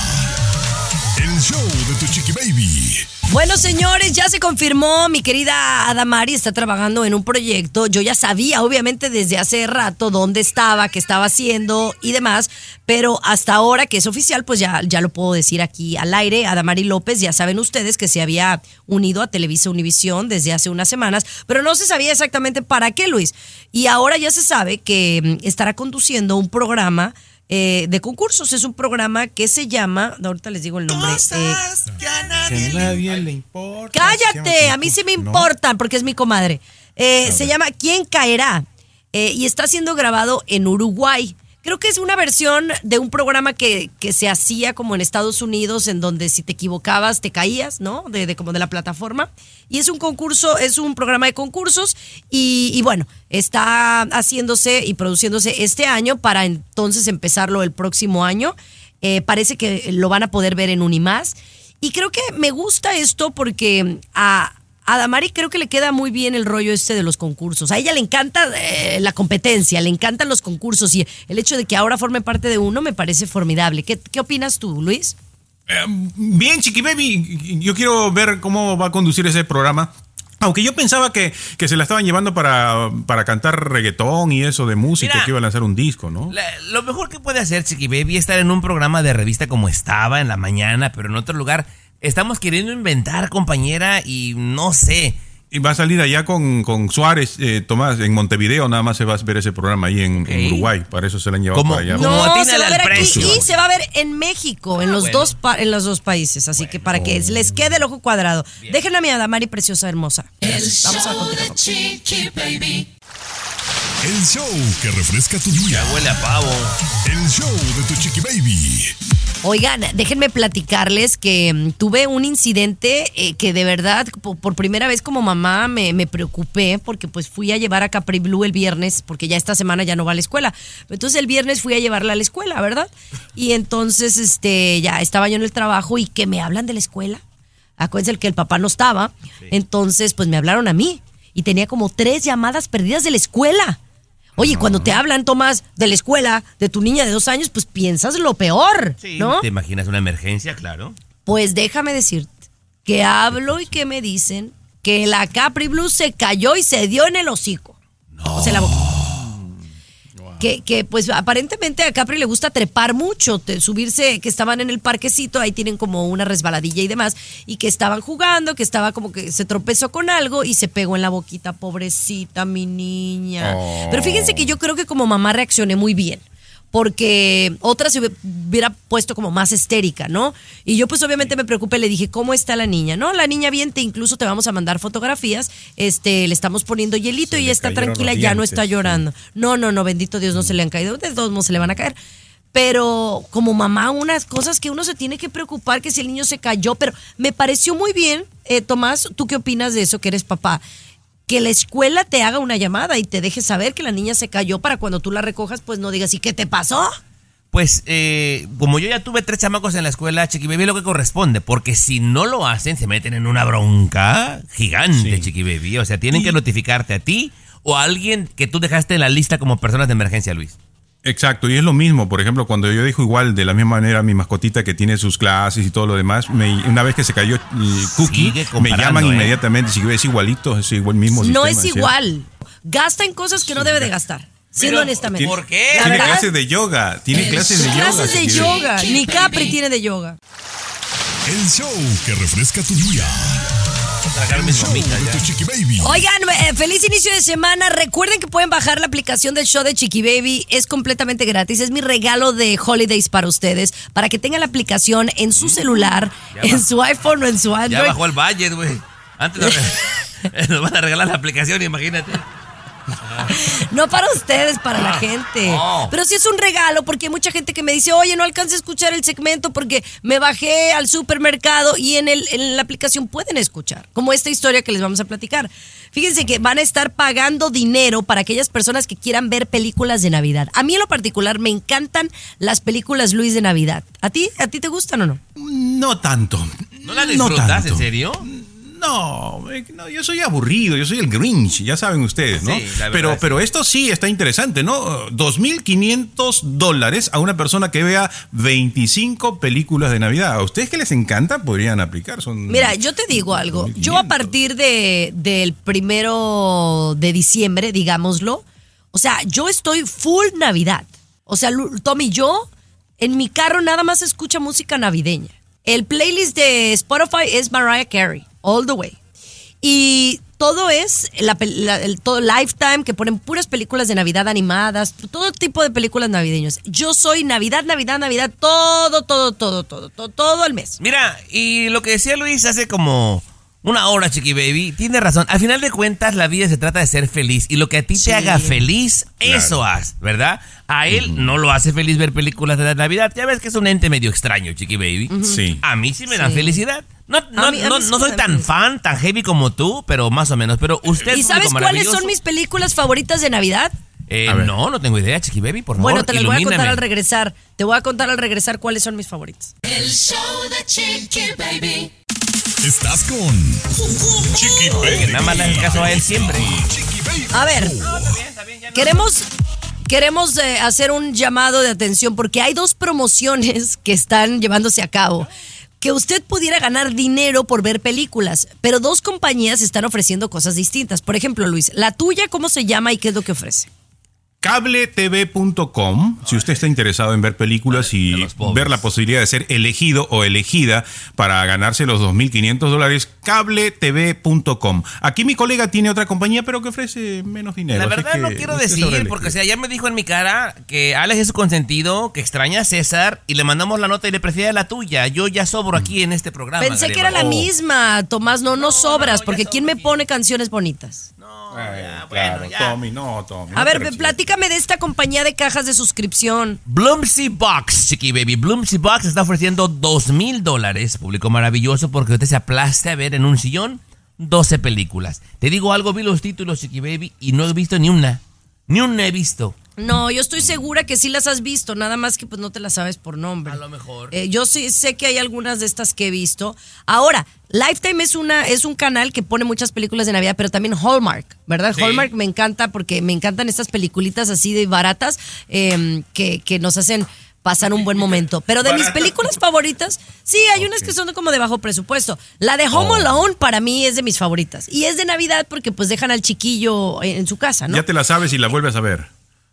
El show de tu chiqui baby. Bueno, señores, ya se confirmó. Mi querida Adamari está trabajando en un proyecto. Yo ya sabía, obviamente, desde hace rato dónde estaba, qué estaba haciendo y demás. Pero hasta ahora que es oficial, pues ya, ya lo puedo decir aquí al aire. Adamari López, ya saben ustedes que se había unido a Televisa Univisión desde hace unas semanas, pero no se sabía exactamente para qué, Luis. Y ahora ya se sabe que mm, estará conduciendo un programa. Eh, de concursos es un programa que se llama, ahorita les digo el nombre, eh, Que a nadie le importa. Cállate, a mí sí me No. importan porque es mi comadre. Eh, se llama ¿Quién caerá? Eh, y está siendo grabado en Uruguay. Creo que es una versión de un programa que, que se hacía como en Estados Unidos, en donde si te equivocabas te caías, ¿no? De, como de la plataforma. Y es un concurso, es un programa de concursos. Y, bueno, está haciéndose y produciéndose este año para entonces empezarlo el próximo año. Eh, parece que lo van a poder ver en Unimás. Y creo que me gusta esto porque a, a Damari creo que le queda muy bien el rollo este de los concursos. A ella le encanta eh, la competencia, le encantan los concursos y el hecho de que ahora forme parte de uno me parece formidable. ¿Qué, qué opinas tú, Luis? Eh, bien, Chiqui Baby, yo quiero ver cómo va a conducir ese programa. Aunque yo pensaba que, que se la estaban llevando para, para cantar reggaetón y eso de música, Mira. que iba a lanzar un disco, ¿no? La- lo mejor que puede hacer Chiqui Baby es estar en un programa de revista como estaba en la mañana, pero en otro lugar. Estamos queriendo inventar, compañera, y no sé. Y va a salir allá con, con Suárez, eh, Tomás, en Montevideo, nada más se va a ver ese programa ahí en. Uruguay. Para eso se la han llevado para allá. como- No, se va a ver aquí y se va a ver en México, en los bueno. dos pa- en los dos países, así que para que les quede el ojo cuadrado. Déjenme a mi Adamari preciosa hermosa. El Vamos a show continuar. de Chiqui Baby. El show que refresca tu día. Huele a pavo. El show de tu chiqui baby. Oigan, déjenme platicarles que mm, tuve un incidente eh, que de verdad po- por, primera vez como mamá me, me preocupé porque pues fui a llevar a Capri Blue el viernes porque ya esta semana ya no va a la escuela. Entonces el viernes fui a llevarla a la escuela, ¿verdad? Y entonces este ya estaba yo en el trabajo y que me hablan de la escuela. Acuérdense que el papá no estaba. Entonces pues me hablaron a mí y tenía como tres llamadas perdidas de la escuela. Oye, cuando te hablan, Tomás, de la escuela, de tu niña de dos años, pues piensas lo peor, ¿no? ¿Te imaginas una emergencia? Claro. Pues déjame decirte que hablo y que me dicen que la Capri Blue se cayó y se dio en el hocico. O sea, la boca. Que, que, pues aparentemente a Capri le gusta trepar mucho, te- subirse, que estaban en el parquecito, ahí tienen como una resbaladilla y demás, y que estaban jugando, que estaba como que se tropezó con algo y se pegó en la boquita, pobrecita mi niña. Oh. Pero fíjense que yo creo que como mamá reaccioné muy bien porque otra se hubiera puesto como más histérica, ¿no? Y yo pues obviamente me preocupé, le dije, ¿cómo está la niña? No, la niña bien, te incluso te vamos a mandar fotografías, este, le estamos poniendo hielito y está tranquila, ya no está llorando. No, no, no, bendito Dios, no se le han caído, de todos modos se le van a caer. Pero como mamá, unas cosas que uno se tiene que preocupar, que si el niño se cayó, pero me pareció muy bien, eh, Tomás, ¿tú qué opinas de eso que eres papá? Que la escuela te haga una llamada y te deje saber que la niña se cayó para cuando tú la recojas, pues no digas, ¿y qué te pasó? Pues, eh, como yo ya tuve tres chamacos en la escuela, Chiqui Baby es lo que corresponde. Porque si no lo hacen, se meten en una bronca gigante, Chiqui Baby. O sea, tienen que notificarte a ti o a alguien que tú dejaste en la lista como personas de emergencia, Luis. Exacto, y es lo mismo, por ejemplo, cuando yo dejo igual de la misma manera a mi mascotita que tiene sus clases y todo lo demás, me- una vez que se cayó eh, Cookie, me llaman ¿eh? inmediatamente, si es igualito, es igual mismo No sistema, es ¿sí? igual. Gasta en cosas que no debe de gastar. Siendo honestamente. Tiene- La Tiene verdad, clases de yoga, tiene clases de yoga. clases de yoga. Ni Capri tiene de yoga. El show que refresca tu día. Chiqui baby. Oigan, eh, feliz inicio de semana. Recuerden que pueden bajar la aplicación del show de Chiqui Baby. Es completamente gratis. Es mi regalo de holidays para ustedes. Para que tengan la aplicación en su celular, Ya en va. su iPhone o en su Ya Android. bajó el budget, güey. Antes nos van a regalar la aplicación, imagínate. No para ustedes, para la gente. Oh. Pero sí es un regalo porque hay mucha gente que me dice, oye, no alcancé a escuchar el segmento porque me bajé al supermercado y en, el, en la aplicación pueden escuchar, como esta historia que les vamos a platicar. Fíjense que van a estar pagando dinero para aquellas personas que quieran ver películas de Navidad. A mí en lo particular me encantan las películas Luis de Navidad. ¿A ti? ¿A ti te gustan o no? No tanto. ¿No la No disfrutas, en serio? No, eh, no, yo soy aburrido, yo soy el Grinch, ya saben ustedes, ¿no? Sí, pero, pero esto sí está interesante, ¿no? 2.500 dólares a una persona que vea 25 películas de Navidad. ¿A ustedes que les encanta podrían aplicar? Son Mira, yo te digo algo. Yo a partir de, del primero de diciembre, digámoslo, o sea, yo estoy full Navidad. O sea, Lu- Tommy, yo en mi carro nada más escucha música navideña. El playlist de Spotify es Mariah Carey, all the way. Y todo es la, pel- la- el, todo Lifetime, que ponen puras películas de Navidad animadas, todo tipo de películas navideñas. Yo soy Navidad, Navidad, Navidad, todo, todo, todo, todo, todo, todo el mes. Mira, y lo que decía Luis hace como una hora, Chiqui Baby, tiene razón. Al final de cuentas, la vida se trata de ser feliz. Y lo que a ti te haga feliz, eso haz, ¿verdad? A él no lo hace feliz ver películas de la Navidad. Ya ves que es un ente medio extraño, Chiqui Baby. Sí. A mí sí me Sí. felicidad. No, no, A mí- a no, mí no soy tan fan, tan heavy como tú, pero más o menos. Pero usted, ¿Y sabes cuáles son mis películas favoritas de Navidad? eh, no, no tengo idea, Chiqui Baby, por favor, Bueno, te las voy a contar al regresar. Te voy a contar al regresar cuáles son mis favoritas. El show de Chiqui Baby. Estás con Chiqui Baby. Nada más le caso a él siempre. A ver, queremos, queremos eh, hacer un llamado de atención porque hay dos promociones que están llevándose a cabo. Que usted pudiera ganar dinero por ver películas, pero dos compañías están ofreciendo cosas distintas. Por ejemplo, Luis, la tuya, ¿cómo se llama y qué es lo que ofrece? Cabletv.com, si usted está interesado en ver películas y ver la posibilidad de ser elegido o elegida para ganarse los 2.500 dólares, cabletv.com. Aquí mi colega tiene otra compañía, pero que ofrece menos dinero. La verdad que no quiero decir, porque o sea, ya me dijo en mi cara que Alex es su consentido, que extraña a César y le mandamos la nota y le prefiere la tuya. Yo ya sobro aquí en este programa. Pensé que era la Garibay. misma, Tomás, no, no, sobras, porque ¿quién me pone canciones bonitas? Ay, claro, Tommy, no, Tommy. A no ver, rechines. Platícame de esta compañía de cajas de suscripción. Bloomsy Box, chiqui baby. Bloomsy Box está ofreciendo dos mil dólares. Público maravilloso porque usted se aplaste a ver en un sillón 12 películas. Te digo algo, vi los títulos, chiqui baby, y no he visto ni una. Ni una he visto. No, yo estoy segura que sí las has visto, nada más que pues no te las sabes por nombre. A lo mejor. Eh, yo sí sé que hay algunas de estas que he visto. Ahora, Lifetime es una es un canal que pone muchas películas de Navidad, pero también Hallmark, ¿verdad? Sí. Hallmark me encanta porque me encantan estas peliculitas así de baratas eh, que, que nos hacen pasar un buen momento. Pero de mis películas favoritas, sí, hay unas que son como de bajo presupuesto. La de Oh. Home Alone para mí es de mis favoritas. Y es de Navidad porque pues dejan al chiquillo en, en su casa, ¿no? Ya te la sabes y la vuelves a ver.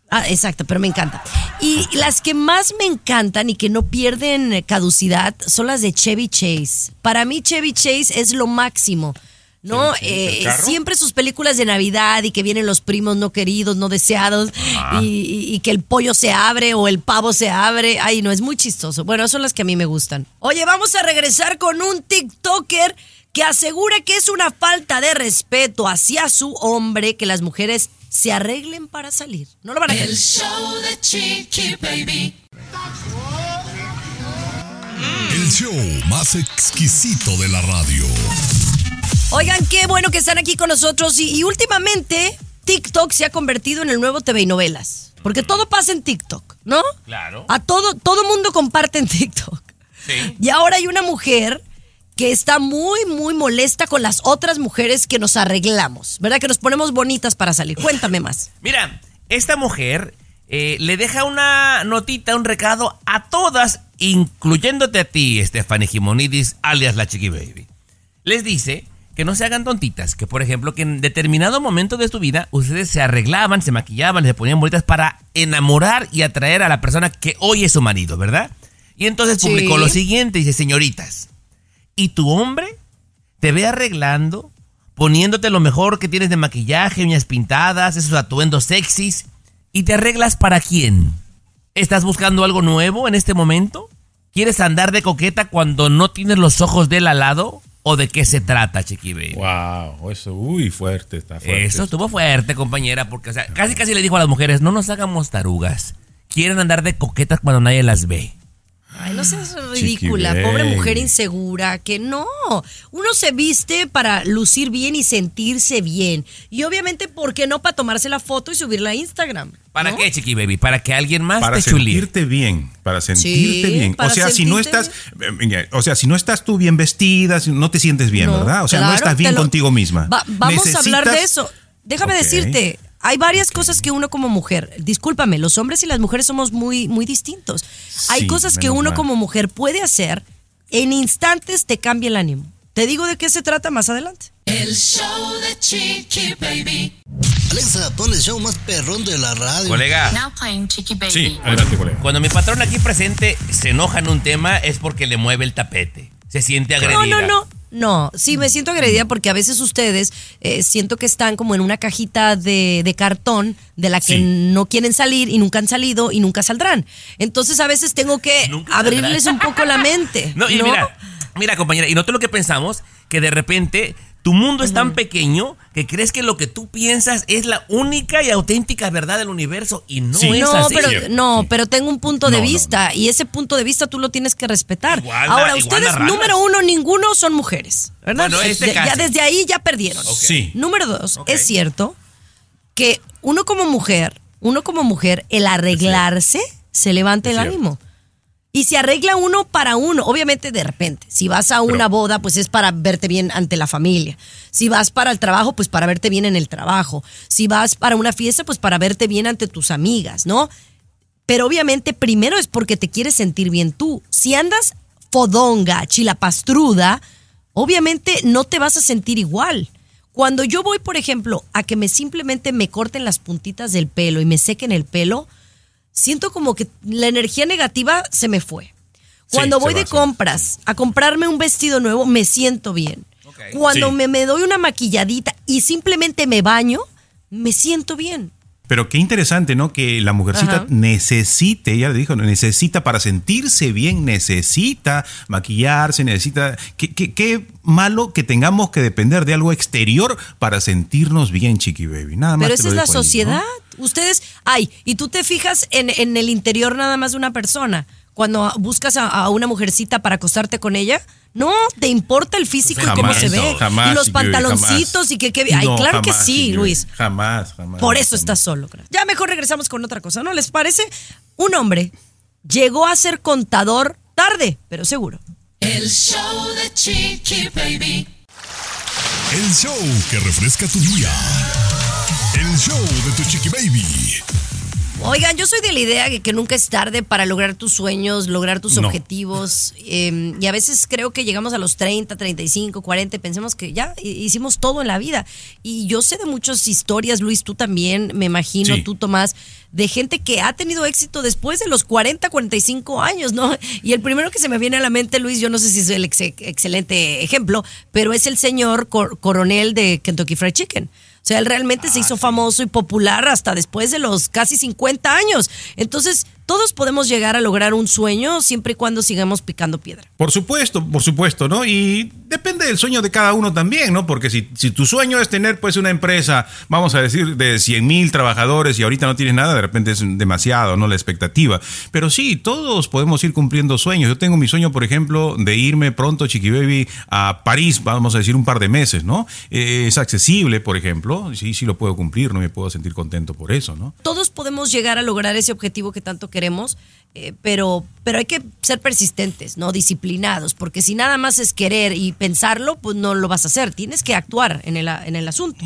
Ah, exacto, pero me encanta. Y las que más me encantan y que no pierden eh, caducidad son las de Chevy Chase. Para mí Chevy Chase es lo máximo. ¿No? Eh, siempre sus películas de Navidad y que vienen los primos no queridos, no deseados, y, y- y que el pollo se abre o el pavo se abre. Ay, no, es muy chistoso. Bueno, son las que a mí me gustan. Oye, vamos a regresar con un TikToker que asegura que es una falta de respeto hacia su hombre que las mujeres se arreglen para salir. No lo van a creer. El show de Chiqui Baby. El show más exquisito de la radio. Oigan, qué bueno que están aquí con nosotros. Y, y últimamente, TikTok se ha convertido en el nuevo TV y novelas. Porque todo pasa en TikTok, ¿no? Claro. A todo, todo mundo comparte en TikTok. Sí. Y ahora hay una mujer que está muy, muy molesta con las otras mujeres que nos arreglamos, ¿verdad? Que nos ponemos bonitas para salir. Cuéntame más. Mira, esta mujer eh, le deja una notita, un recado a todas, incluyéndote a ti, Stephanie Jimonidis, alias la Chiqui Baby. Les dice que no se hagan tontitas, que por ejemplo, que en determinado momento de su vida ustedes se arreglaban, se maquillaban, se ponían bonitas para enamorar y atraer a la persona que hoy es su marido, ¿verdad? Y entonces Sí. publicó lo siguiente, dice, señoritas, ¿y tu hombre te ve arreglando, poniéndote lo mejor que tienes de maquillaje, uñas pintadas, esos atuendos sexys, y te arreglas para quién? ¿Estás buscando algo nuevo en este momento? ¿Quieres andar de coqueta cuando no tienes los ojos del al lado? ¿O de qué se trata, Chiqui Baby? Wow, eso, uy, fuerte, está fuerte. Eso estuvo fuerte, compañera, porque o sea, casi casi le dijo a las mujeres, no nos hagamos tarugas. Quieren andar de coquetas cuando nadie las ve. Ay, no seas ridícula, Chiqui pobre mujer insegura, que no. Uno se viste para lucir bien y sentirse bien. Y obviamente, ¿por qué no para tomarse la foto y subirla a Instagram? ¿Para ¿no? qué, Chiqui Baby? Para que alguien más para te chulie. sentirte bien, para sentirte bien. para O sea, si no estás, eh, mira, o sea, si no estás tú bien vestida, si no te sientes bien, No, ¿verdad? O sea, no estás bien lo- contigo misma. Va- vamos a hablar de eso. Déjame decirte, hay varias cosas que uno como mujer, discúlpame, los hombres y las mujeres somos muy, muy distintos. hay Sí, cosas que uno mal. como mujer puede hacer, en instantes te cambia el ánimo. Te digo de qué se trata más adelante. El show de Chiqui Baby. Alexa, pon el show más perrón de la radio. Colega, Now playing Chiqui Baby. Sí, adelante, colega. cuando mi patrón aquí presente se enoja en un tema es porque le mueve el tapete. Se siente agredida. No, no, no. No, sí, me siento agredida porque a veces ustedes eh, siento que están como en una cajita de, de cartón de la que Sí. no quieren salir y nunca han salido y nunca saldrán. Entonces a veces tengo que Nunca abrirles saldrán. un poco la mente. No, y mira, mira, compañera, y no lo que pensamos, que de repente tu mundo es tan pequeño que crees que lo que tú piensas es la única y auténtica verdad del universo y no Sí. es No, así. pero, no, pero tengo un punto de No, no, vista y ese punto de vista tú lo tienes que respetar. Igual, Ahora, igual ustedes, número uno, ninguno son mujeres, ¿verdad? Bueno, este De- ya desde ahí ya perdieron. Sí. Número dos, es cierto que uno como mujer, uno como mujer, el arreglarse se levanta Es el cierto. ánimo. Y se arregla uno para uno. Obviamente, de repente, si vas a una boda, pues es para verte bien ante la familia. Si vas para el trabajo, pues para verte bien en el trabajo. Si vas para una fiesta, pues para verte bien ante tus amigas, ¿no? Pero obviamente primero es porque te quieres sentir bien tú. Si andas fodonga, chilapastruda, obviamente no te vas a sentir igual. Cuando yo voy, por ejemplo, a que me simplemente me corten las puntitas del pelo y me sequen el pelo, siento como que la energía negativa se me fue. Cuando voy de compras a comprarme un vestido nuevo, me siento bien. Cuando Sí. me, me doy una maquilladita y simplemente me baño, me siento bien. Pero qué interesante, ¿no? Que la mujercita Ajá. necesite, ella le dijo, necesita para sentirse bien, necesita maquillarse, necesita... Qué, qué- qué malo que tengamos que depender de algo exterior para sentirnos bien, Chiqui Baby. Nada más. Pero esa es la sociedad. Ustedes, ay, y tú te fijas en, en el interior nada más de una persona. Cuando buscas a, a una mujercita para acostarte con ella, no, te importa el físico y cómo se ve. jamás, y los pantaloncitos jamás. y que, que ay, No, claro que sí. Luis. Jamás, jamás. Por eso estás solo. creo. Ya mejor regresamos con otra cosa, ¿no? ¿Les parece? Un hombre llegó a ser contador tarde, pero seguro. El show de Chiqui Baby. El show que refresca tu día. El show de tu chiqui baby. Oigan, yo soy de la idea de que nunca es tarde para lograr tus sueños, lograr tus No. objetivos. eh, y a veces creo que llegamos a los 30, 35, 40 y pensemos que ya hi- hicimos todo en la vida. Y yo sé de muchas historias, Luis, tú también, me imagino, Sí. tú Tomás, de gente que ha tenido éxito después de los 40, 45 años, ¿no? Y el primero que se me viene a la mente, Luis, yo no sé si es el ex- excelente ejemplo, pero es el señor cor- coronel de Kentucky Fried Chicken. O sea, él realmente se hizo famoso y popular hasta después de los casi 50 años. Entonces, todos podemos llegar a lograr un sueño siempre y cuando sigamos picando piedra. Por supuesto, por supuesto, ¿no? Y depende del sueño de cada uno también, ¿no? Porque si, si tu sueño es tener pues una empresa, vamos a decir, de 100 mil trabajadores y ahorita no tienes nada, de repente es demasiado, ¿no? La expectativa. Pero sí, todos podemos ir cumpliendo sueños. Yo tengo mi sueño, por ejemplo, de irme pronto, Chiqui Baby, a París, vamos a decir, un par de meses, ¿no? Eh, es accesible, por ejemplo. Sí, sí lo puedo cumplir, no me puedo sentir contento por eso, ¿no? Todos podemos llegar a lograr ese objetivo que tanto queremos, eh, pero, pero hay que ser persistentes, ¿no? Disciplinados, porque si nada más es querer y pensarlo, pues no lo vas a hacer. Tienes que actuar en el, en el asunto.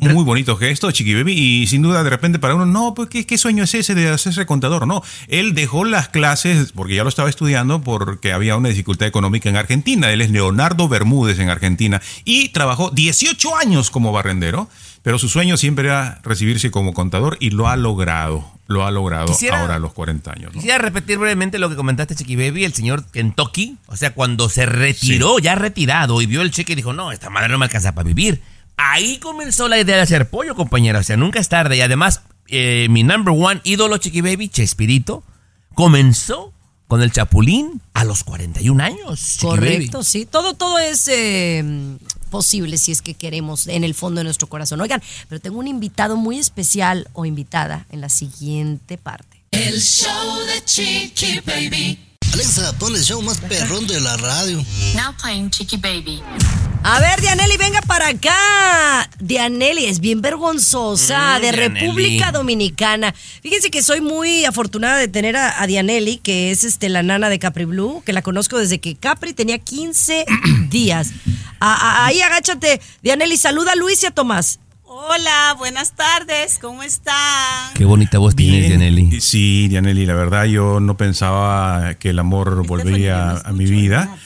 Muy bonito gesto, Chiqui Baby, y sin duda de repente para uno, no, pues ¿qué, qué sueño es ese de hacerse contador? No, él dejó las clases porque ya lo estaba estudiando porque había una dificultad económica en Argentina. Él es Leonardo Bermúdez en Argentina y trabajó 18 años como barrendero, pero su sueño siempre era recibirse como contador y lo ha logrado, lo ha logrado Quisiera- ahora a los 40 años. ¿no? Quisiera repetir brevemente lo que comentaste, Chiqui Baby, el señor Kentucky. O sea, cuando se retiró, ya retirado, y vio el cheque y dijo, no, esta madre no me alcanza para vivir. Ahí comenzó la idea de hacer pollo, compañera. O sea, nunca es tarde. Y además, eh, mi number one ídolo, Chiqui Baby, Chespirito, comenzó con el Chapulín a los 41 años. Correcto, sí. Todo, todo es eh, posible si es que queremos en el fondo de nuestro corazón. Oigan, pero tengo un invitado muy especial o invitada en la siguiente parte. El show de Chiqui Baby. Alexa, pon el show más perrón de la radio. Now playing Chiqui Baby. A ver, Dianelli, venga para acá. Dianelli es bien vergonzosa, Mm, de Dianelli. República Dominicana. Fíjense que soy muy afortunada de tener a, a Dianelli, que es este, la nana de Capri Blue, que la conozco desde que Capri tenía 15 días. A- a- ahí agáchate, Dianelli, saluda a Luis y a Tomás. Hola, buenas tardes, ¿cómo están? Qué bonita voz tienes, Dianelli. Sí, Dianelli, la verdad yo no pensaba que el amor volvería a mi vida.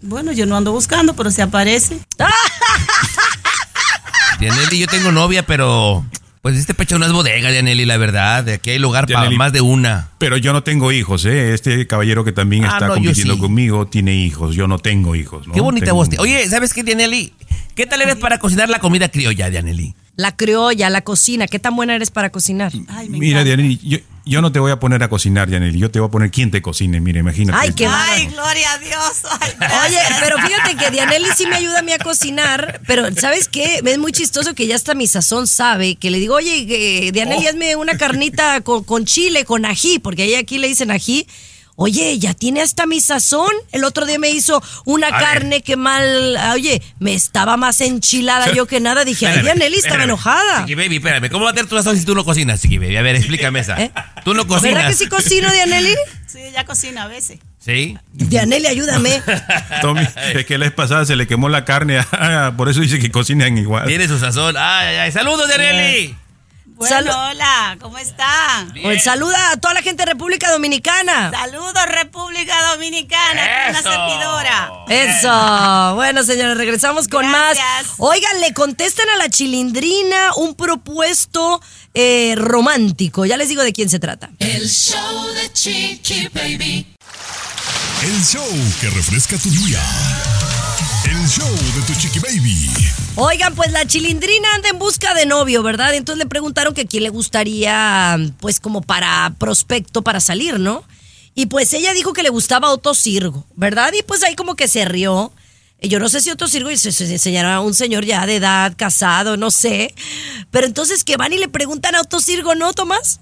Bueno, yo no ando buscando, pero se aparece. Dianelli, yo tengo novia, pero pues este pecho no es bodega, Dianelli, la verdad. De aquí hay lugar para más de una. Pero yo no tengo hijos, ¿eh? Este caballero que también Ah, está no, compitiendo sí. conmigo tiene hijos. Yo no tengo hijos. ¿no? Qué bonita Tengo voz. Oye, ¿sabes qué, Dianelli? ¿Qué tal eres para cocinar la comida criolla, Dianelli? La criolla, la cocina. ¿Qué tan buena eres para cocinar? Mira, Dianelli, yo, yo no te voy a poner a cocinar, Dianelli. Yo te voy a poner quien te cocine. Mira, imagínate. Ay, qué Ay, gloria a Dios. Ay, Oye, pero fíjate que Dianelli sí me ayuda a mí a cocinar, pero ¿sabes qué? Es muy chistoso que ya hasta mi sazón sabe, que le digo, oye, eh, Dianelli, Oh. hazme una carnita con, con chile, con ají, porque ahí aquí le dicen ají. Oye, ya tiene hasta mi sazón. El otro día me hizo una A ver. carne que mal, oye, me estaba más enchilada yo que nada. Dije, ay, Dianelli estaba espérame. enojada. Chiqui Baby, espérame. ¿Cómo va a tener tu sazón si tú no cocinas, Chiqui Baby? A ver, explícame esa. Tú no cocinas. ¿Eh? ¿Verdad que sí cocino, Dianelli? Sí, ella cocina a veces. Sí. Dianelli, ayúdame. Tommy, es que la vez pasada se le quemó la carne, por eso dice que cocinan igual. Tiene su sazón. Ay, ay, ay. Saludos, Dianelli. Bueno, hola, ¿cómo están? Saluda a toda la gente de República Dominicana. Saludos, República Dominicana, una Eso. servidora. Eso. Bueno, señores, regresamos con Gracias. más. Oigan, le contestan a la chilindrina un propuesto eh, romántico. Ya les digo de quién se trata. El show de Chiqui Baby. El show que refresca tu día. El show de tu chiqui baby. Oigan, pues la chilindrina anda en busca de novio, ¿verdad? Entonces le preguntaron que a quién le gustaría, pues como para prospecto para salir, ¿no? Y pues ella dijo que le gustaba Otto Sirgo, ¿verdad? Y pues ahí como que se rió. Y Yo no sé si Otto Sirgo se, se, se enseñará a un señor ya de edad, casado, no sé. Pero entonces que van y le preguntan a Otto Sirgo, ¿no, Tomás?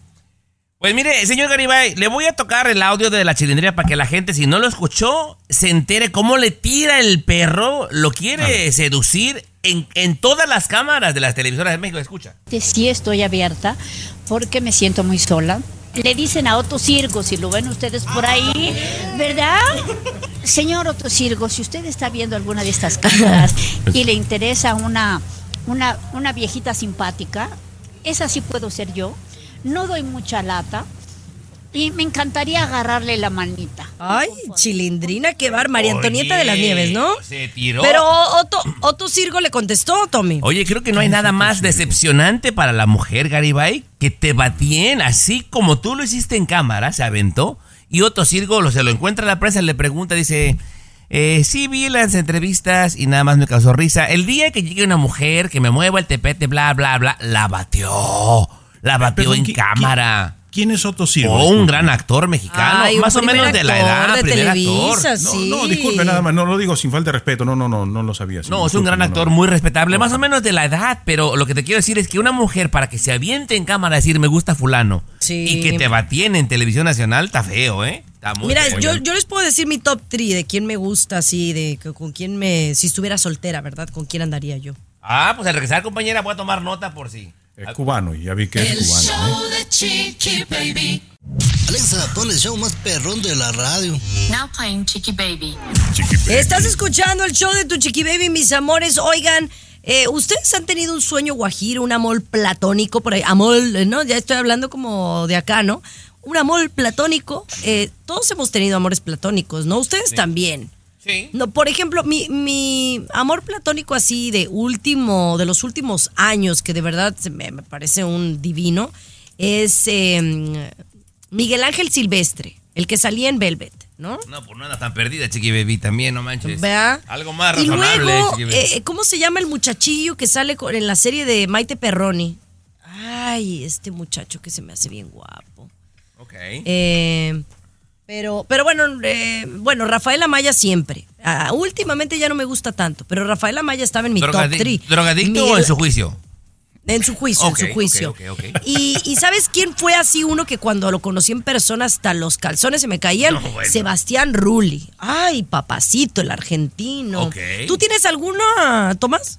Pues mire, señor Garibay, le voy a tocar el audio de la chilindrina para que la gente, si no lo escuchó, se entere cómo le tira el perro, lo quiere seducir en, en todas las cámaras de las televisoras de México. Escucha. Sí estoy abierta porque me siento muy sola. Le dicen a Otto Sirgo, si lo ven ustedes por ahí, ¿verdad? Señor Otto Sirgo, si usted está viendo alguna de estas cámaras y le interesa una, una, una viejita simpática, esa sí puedo ser yo. No doy mucha lata y me encantaría agarrarle la manita. Ay, chilindrina, qué bar, María Antonieta de las Nieves, ¿no? Se tiró. Pero Otto, Otto Sirgo le contestó, Tommy. Oye, creo que no hay nada más decepcionante para la mujer, Garibay, que te batien así como tú lo hiciste en cámara, se aventó. Y Otto Sirgo lo, se lo encuentra a la prensa, le pregunta, dice, eh, sí vi las entrevistas y nada más me causó risa. El día que llegue una mujer que me mueva el tepete, bla, bla, bla, la batió. La batió Perdón, en ¿qui- cámara. ¿Quién es Otto Sirgo? Oh, un gran actor mexicano, Ay, más o menos de la edad, de primer Televisa, actor. sí. No, disculpe nada más, no lo digo sin falta de respeto, no, no, no, no lo sabía. sí, No, es un gran no, actor no. muy respetable, más o menos de la edad, pero lo que te quiero decir es que una mujer para que se aviente en cámara a decir me gusta fulano Sí. y que te batiene en televisión nacional, está feo, ¿eh? Está muy Mira, feo. yo, yo les puedo decir mi top 3 de quién me gusta, así, de que- con quién me. Si estuviera soltera, ¿verdad? ¿Con quién andaría yo? Ah, pues al regresar, compañera, voy a tomar nota por si. Es cubano, ya vi que es El cubano. ¿eh? show de Chiqui Baby. Alexa, pon el show más perrón de la radio. Now playing Chiqui Baby. Chiqui baby. Estás escuchando el show de tu chiqui baby, mis amores. Oigan, eh, ¿ustedes han tenido un sueño guajiro, un amor platónico por ahí? Amor, eh, ¿no? Ya estoy hablando como de acá, ¿no? Un amor platónico. eh, todos hemos tenido amores platónicos, ¿no? Ustedes también. Sí. No, por ejemplo, mi, mi amor platónico así de último, de los últimos años, que de verdad me, me parece un divino, es eh, Miguel Ángel Silvestre, el que salía en Velvet, ¿no? No, pues no anda tan perdida, Chiqui Baby, también, no manches. Vea. Algo más Y razonable, luego, Chiqui Baby. eh, ¿cómo se llama el muchachillo que sale en la serie de Maite Perroni? Ay, este muchacho que se me hace bien guapo. ok. Eh, pero, pero bueno, eh, bueno, Rafael Amaya siempre. Ah, últimamente ya no me gusta tanto, pero Rafael Amaya estaba en mi top Drogadi- 3. ¿Drogadicto o en su juicio? En su juicio, en su juicio. Y, y ¿sabes quién fue así uno que cuando lo conocí en persona hasta los calzones se me caían? No, bueno. Sebastián Rulli. Ay, papacito, el argentino. ¿Tú tienes alguna, Tomás?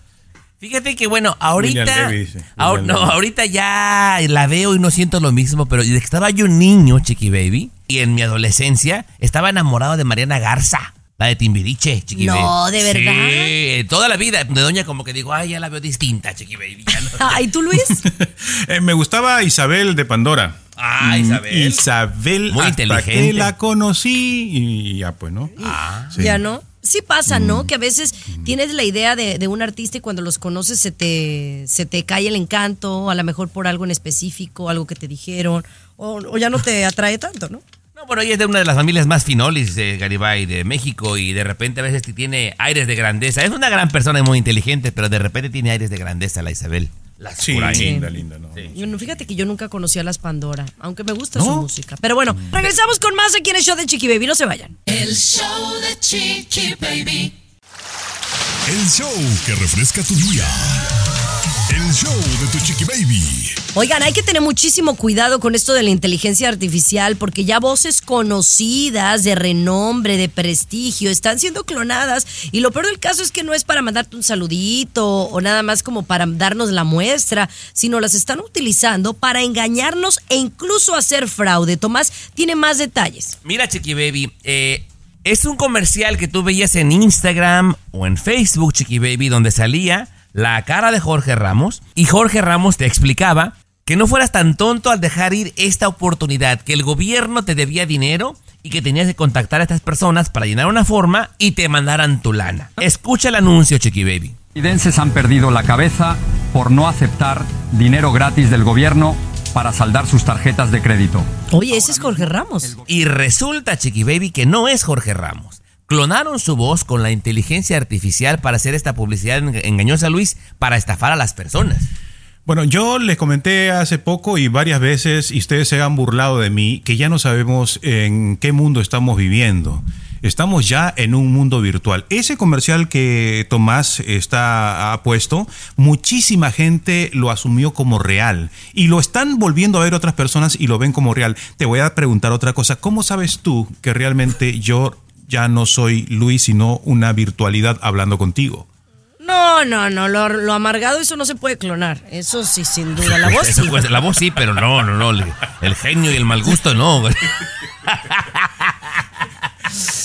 Fíjate que bueno, ahorita. Levy, ahor- no, ahorita ya la veo y no siento lo mismo, pero desde que estaba yo niño, Chiqui Baby, y en mi adolescencia, estaba enamorado de Mariana Garza. La de Timbiriche, Chiqui No, Baby. ¿de verdad? Sí, toda la vida. De doña como que digo, ay, ya la veo distinta, Chiqui Baby. ya no- Ay, ¿tú, Luis? Eh, me gustaba Isabel de Pandora. Ah, Mm, Isabel. Isabel, Muy hasta inteligente. que la conocí y ya pues, ¿no? Ah. Sí. Ya no. Sí pasa, Mm. ¿no? Que a veces tienes la idea de, de un artista y cuando los conoces se te, se te cae el encanto, a lo mejor por algo en específico, algo que te dijeron, o, o ya no te atrae tanto, ¿no? No, bueno, ella es de una de las familias más finolis de Garibay, de México, y de repente a veces tiene aires de grandeza. Es una gran persona y muy inteligente, pero de repente tiene aires de grandeza la Isabel. La Sí, Sakurai. linda, linda, ¿no? Bueno, fíjate que yo nunca conocí a las Pandora, aunque me gusta ¿No? su música. Pero bueno, regresamos con más aquí en el show de Chiqui Baby, no se vayan. El show de Chiqui Baby. El show que refresca tu día. El show de tu chiqui baby. Oigan, hay que tener muchísimo cuidado con esto de la inteligencia artificial porque ya voces conocidas de renombre, de prestigio, están siendo clonadas y lo peor del caso es que no es para mandarte un saludito o nada más como para darnos la muestra, sino las están utilizando para engañarnos e incluso hacer fraude. Tomás tiene más detalles. Mira, Chiqui Baby, eh, Es un comercial que tú veías en Instagram o en Facebook, Chiqui Baby, donde salía la cara de Jorge Ramos y Jorge Ramos te explicaba que no fueras tan tonto al dejar ir esta oportunidad, que el gobierno te debía dinero y que tenías que contactar a estas personas para llenar una forma y te mandaran tu lana. Escucha el anuncio, Chiqui Baby. Estadounidenses han perdido la cabeza por no aceptar dinero gratis del gobierno para saldar sus tarjetas de crédito. Oye, ese es Jorge Ramos. Y resulta, Chiqui Baby, que no es Jorge Ramos. Clonaron su voz con la inteligencia artificial para hacer esta publicidad en- engañosa, Luis, para estafar a las personas. Bueno, yo les comenté hace poco y varias veces, y ustedes se han burlado de mí, que ya no sabemos en qué mundo estamos viviendo. Estamos ya en un mundo virtual. Ese comercial que Tomás está, ha puesto, muchísima gente lo asumió como real y lo están volviendo a ver otras personas y lo ven como real. Te voy a preguntar otra cosa. ¿Cómo sabes tú que realmente yo ya no soy Luis, sino una virtualidad hablando contigo? No, no, no, lo, lo amargado eso no se puede clonar. Eso sí, sin duda. La voz sí. la voz sí, pero no, no, no. El, genio y el mal gusto no.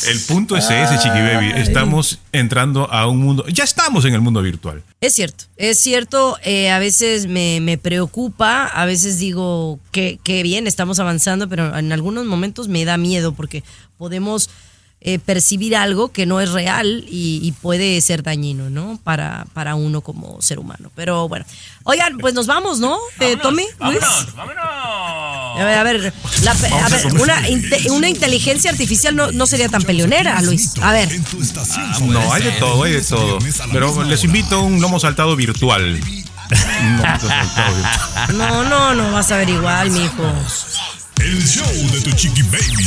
El punto es ese, Chiqui Baby. Estamos entrando a un mundo. Ya estamos en el mundo virtual. Es cierto, es cierto, eh, a veces me, me preocupa, a veces digo que, que bien, estamos avanzando, pero en algunos momentos me da miedo porque podemos eh, percibir algo que no es real y, y puede ser dañino, ¿no? Para, para uno como ser humano. Pero bueno, oigan, pues nos vamos, ¿no? Eh, Tommy, Luis. A ver, a ver, la a ver, una, inte- una inteligencia artificial no, no sería tan peleonera, Luis. A ver. No, hay de todo, hay de todo. Pero les invito a un lomo saltado virtual. Un lomo saltado virtual. No, no, no vas a ver igual, mijo. El show de tu chiqui baby.